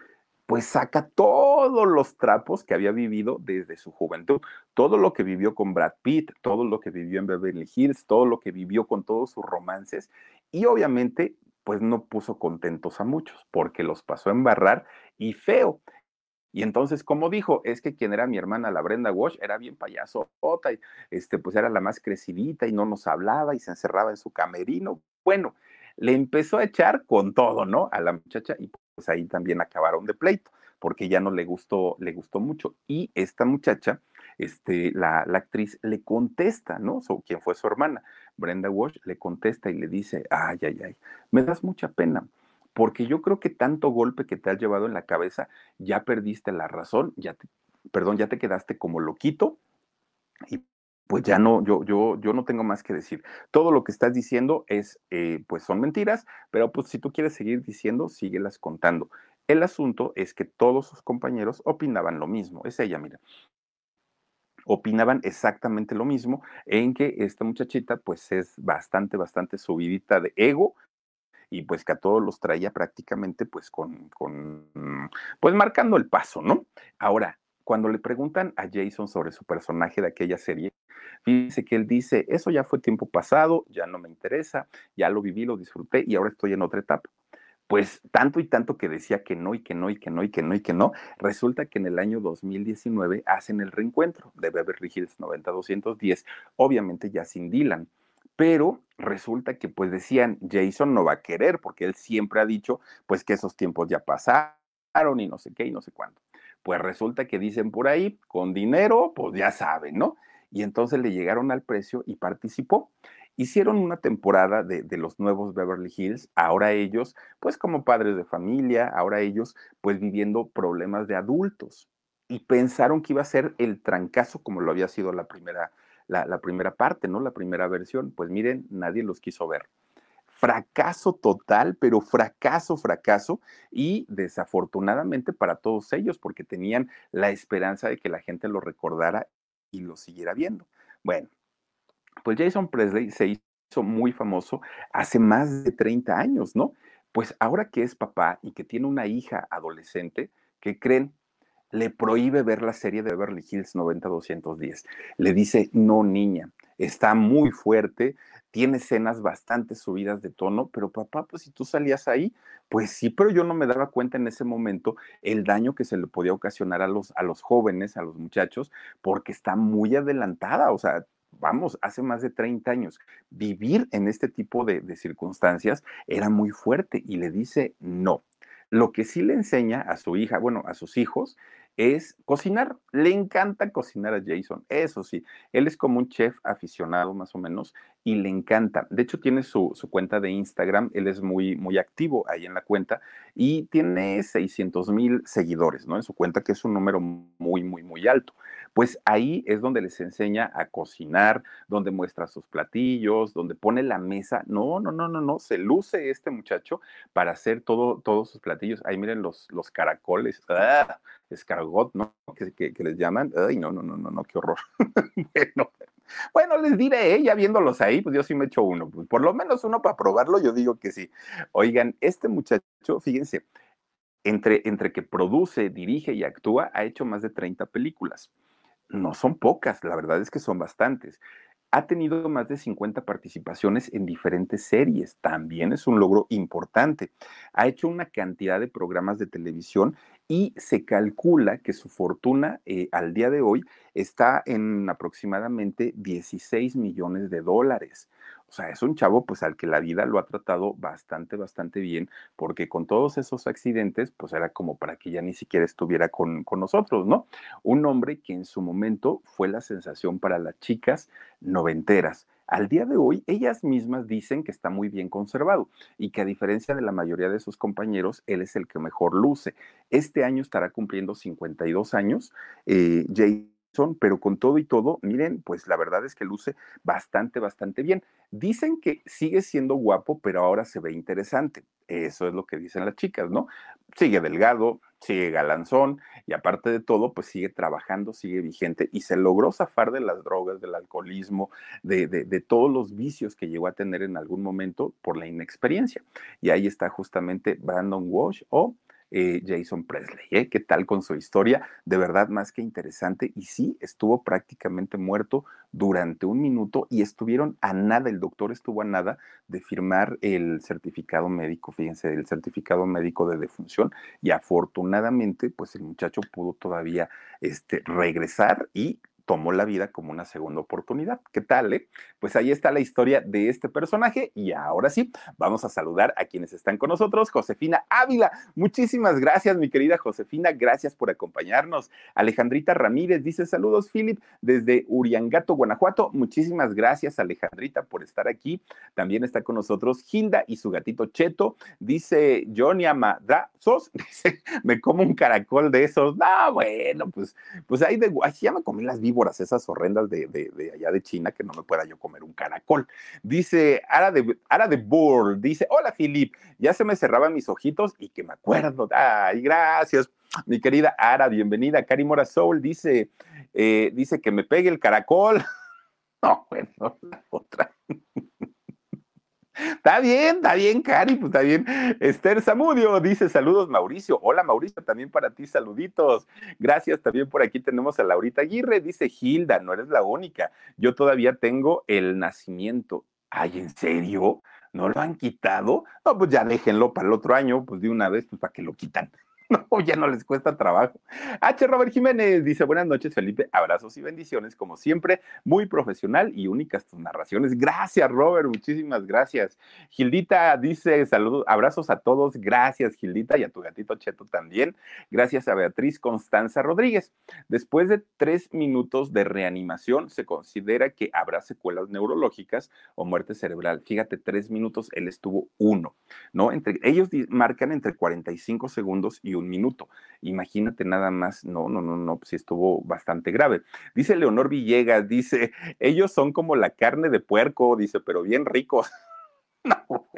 pues saca todos los trapos que había vivido desde su juventud, todo lo que vivió con Brad Pitt, todo lo que vivió en Beverly Hills, todo lo que vivió con todos sus romances y obviamente pues no puso contentos a muchos, porque los pasó a embarrar y feo. Y entonces, como dijo, es que quien era mi hermana, la Brenda Walsh, era bien payasota, y este, pues era la más crecidita y no nos hablaba y se encerraba en su camerino. Bueno, le empezó a echar con todo, ¿no? A la muchacha y pues ahí también acabaron de pleito, porque ya no le gustó, le gustó mucho. Y esta muchacha, este, la, la actriz le contesta, ¿no? So, quien fue su hermana, Brenda Walsh, le contesta y le dice, ay, ay, ay, me das mucha pena porque yo creo que tanto golpe que te has llevado en la cabeza, ya perdiste la razón, ya te, perdón, ya te quedaste como loquito y pues ya no, yo, yo, yo no tengo más que decir. Todo lo que estás diciendo es, eh, pues son mentiras, pero pues si tú quieres seguir diciendo, síguelas contando. El asunto es que todos sus compañeros opinaban lo mismo. Es ella, mira. Opinaban exactamente lo mismo en que esta muchachita pues es bastante, bastante subidita de ego y pues que a todos los traía prácticamente pues con, con, pues marcando el paso, ¿no? Ahora, cuando le preguntan a Jason sobre su personaje de aquella serie, dice que él dice, eso ya fue tiempo pasado, ya no me interesa, ya lo viví, lo disfruté y ahora estoy en otra etapa. Pues tanto y tanto que decía que no y que no y que no y que no y que no, resulta que en el año 2019 hacen el reencuentro de Beverly Hills 90210, obviamente ya sin Dylan pero resulta que pues decían, Jason no va a querer porque él siempre ha dicho pues que esos tiempos ya pasaron y no sé qué y no sé cuándo. Pues resulta que dicen por ahí, con dinero, pues ya saben, ¿no? Y entonces le llegaron al precio y participó. Hicieron una temporada de, los nuevos Beverly Hills, ahora ellos, pues como padres de familia, ahora ellos, pues viviendo problemas de adultos. Y pensaron que iba a ser el trancazo como lo había sido la primera la, primera parte, ¿no? La primera versión. Pues miren, nadie los quiso ver fracaso total, pero fracaso, fracaso, y desafortunadamente para todos ellos, porque tenían la esperanza de que la gente lo recordara y lo siguiera viendo. Bueno, pues Jason Presley se hizo muy famoso hace más de 30 años, ¿no? Pues ahora que es papá y que tiene una hija adolescente, ¿qué creen? le prohíbe ver la serie de Beverly Hills 90210. Le dice, no niña, está muy fuerte, tiene escenas bastante subidas de tono, pero papá, pues si tú salías ahí, pues sí, pero yo no me daba cuenta en ese momento el daño que se le podía ocasionar a los, a los jóvenes, a los muchachos, porque está muy adelantada, o sea, vamos, hace más de 30 años, vivir en este tipo de, de circunstancias era muy fuerte y le dice no. Lo que sí le enseña a su hija, bueno, a sus hijos, es cocinar. Le encanta cocinar a Jason, eso sí. Él es como un chef aficionado más o menos y le encanta. De hecho, tiene su, cuenta de Instagram, él es muy, muy activo ahí en la cuenta y tiene 600 mil seguidores, ¿no? En su cuenta, que es un número muy, muy, muy alto. Pues ahí es donde les enseña a cocinar, donde muestra sus platillos, donde pone la mesa. No, no, no, no, no, se luce este muchacho para hacer todo, todos sus platillos. Ahí miren los, los caracoles. ¡Ah! escargot, ¿no? Que, que, les llaman. Ay, no, no, no, no, no, qué horror. bueno, bueno, les diré, ¿eh? ya viéndolos ahí, pues yo sí me echo uno. Pues por lo menos uno para probarlo, yo digo que sí. Oigan, este muchacho, fíjense, entre, entre que produce, dirige y actúa, ha hecho más de 30 películas. No son pocas, la verdad es que son bastantes. Ha tenido más de 50 participaciones en diferentes series, también es un logro importante. Ha hecho una cantidad de programas de televisión y se calcula que su fortuna eh, al día de hoy está en aproximadamente 16 millones de dólares. O sea, es un chavo pues al que la vida lo ha tratado bastante, bastante bien, porque con todos esos accidentes, pues era como para que ya ni siquiera estuviera con, con nosotros, ¿no? Un hombre que en su momento fue la sensación para las chicas noventeras. Al día de hoy, ellas mismas dicen que está muy bien conservado y que a diferencia de la mayoría de sus compañeros, él es el que mejor luce. Este año estará cumpliendo 52 años. Eh, pero con todo y todo, miren, pues la verdad es que luce bastante, bastante bien. Dicen que sigue siendo guapo, pero ahora se ve interesante. Eso es lo que dicen las chicas, ¿no? Sigue delgado, sigue galanzón y aparte de todo, pues sigue trabajando, sigue vigente y se logró zafar de las drogas, del alcoholismo, de, de, de todos los vicios que llegó a tener en algún momento por la inexperiencia. Y ahí está justamente Brandon Walsh o eh, Jason Presley. ¿eh? ¿Qué tal con su historia? De verdad, más que interesante. Y sí, estuvo prácticamente muerto durante un minuto y estuvieron a nada, el doctor estuvo a nada de firmar el certificado médico, fíjense, el certificado médico de defunción y afortunadamente, pues el muchacho pudo todavía este, regresar y tomó la vida como una segunda oportunidad. ¿Qué tal? Eh? Pues ahí está la historia de este personaje y ahora sí, vamos a saludar a quienes están con nosotros. Josefina Ávila, muchísimas gracias, mi querida Josefina, gracias por acompañarnos. Alejandrita Ramírez dice saludos, Philip, desde Uriangato, Guanajuato. Muchísimas gracias, Alejandrita, por estar aquí. También está con nosotros Hilda y su gatito Cheto. Dice Johnny Amadrazos, dice, me como un caracol de esos. No, bueno, pues, pues ahí, de, ahí ya me comí las vivas esas horrendas de, de, allá de China, que no me pueda yo comer un caracol. Dice Ara de, Ara de Bull, dice, hola Filip, ya se me cerraban mis ojitos y que me acuerdo. Ay, gracias. Mi querida Ara, bienvenida. Cari Mora Soul dice, eh, dice que me pegue el caracol. No, bueno, la otra. Está bien, está bien, Cari, pues está bien. Esther Zamudio dice saludos, Mauricio. Hola, Mauricio, también para ti, saluditos. Gracias, también por aquí tenemos a Laurita Aguirre. Dice Hilda, no eres la única. Yo todavía tengo el nacimiento. Ay, ¿en serio? ¿No lo han quitado? No, pues ya déjenlo para el otro año, pues de una vez, pues para que lo quitan. No, ya no les cuesta trabajo. H. Robert Jiménez dice: Buenas noches, Felipe. Abrazos y bendiciones, como siempre. Muy profesional y únicas tus narraciones. Gracias, Robert. Muchísimas gracias. Gildita dice: Saludos, abrazos a todos. Gracias, Gildita, y a tu gatito Cheto también. Gracias a Beatriz Constanza Rodríguez. Después de tres minutos de reanimación, se considera que habrá secuelas neurológicas o muerte cerebral. Fíjate, tres minutos, él estuvo uno, ¿no? Entre, ellos marcan entre 45 segundos y un minuto. Imagínate nada más, no, no, no, no, pues estuvo bastante grave. Dice Leonor Villegas, dice, ellos son como la carne de puerco, dice, pero bien ricos. no,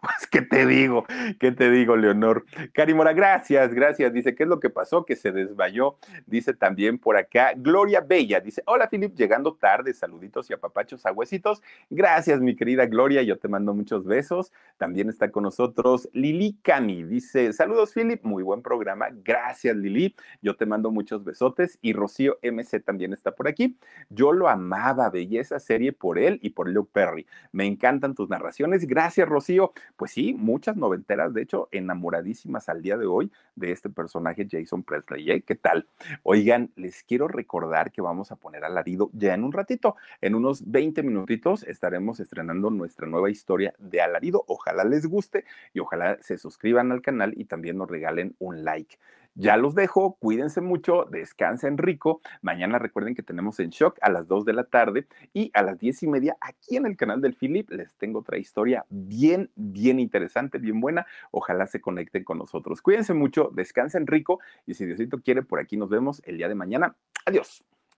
Pues, ¿qué te digo? ¿Qué te digo, Leonor? Carimora, gracias, gracias. Dice, ¿qué es lo que pasó? Que se desmayó. Dice también por acá, Gloria Bella. Dice, hola, Filip, llegando tarde. Saluditos y apapachos a huesitos. Gracias, mi querida Gloria. Yo te mando muchos besos. También está con nosotros Lili Cami. Dice, saludos, Philip. Muy buen programa. Gracias, Lili. Yo te mando muchos besotes. Y Rocío MC también está por aquí. Yo lo amaba, belleza serie por él y por Luke Perry. Me encantan tus narraciones. Gracias, Rocío pues sí, muchas noventeras, de hecho, enamoradísimas al día de hoy de este personaje Jason Presley. ¿eh? ¿Qué tal? Oigan, les quiero recordar que vamos a poner alarido ya en un ratito. En unos 20 minutitos estaremos estrenando nuestra nueva historia de alarido. Ojalá les guste y ojalá se suscriban al canal y también nos regalen un like. Ya los dejo, cuídense mucho, descansen rico. Mañana recuerden que tenemos en shock a las 2 de la tarde y a las 10 y media aquí en el canal del Philip les tengo otra historia bien, bien interesante, bien buena. Ojalá se conecten con nosotros. Cuídense mucho, descansen rico y si Diosito quiere, por aquí nos vemos el día de mañana. Adiós.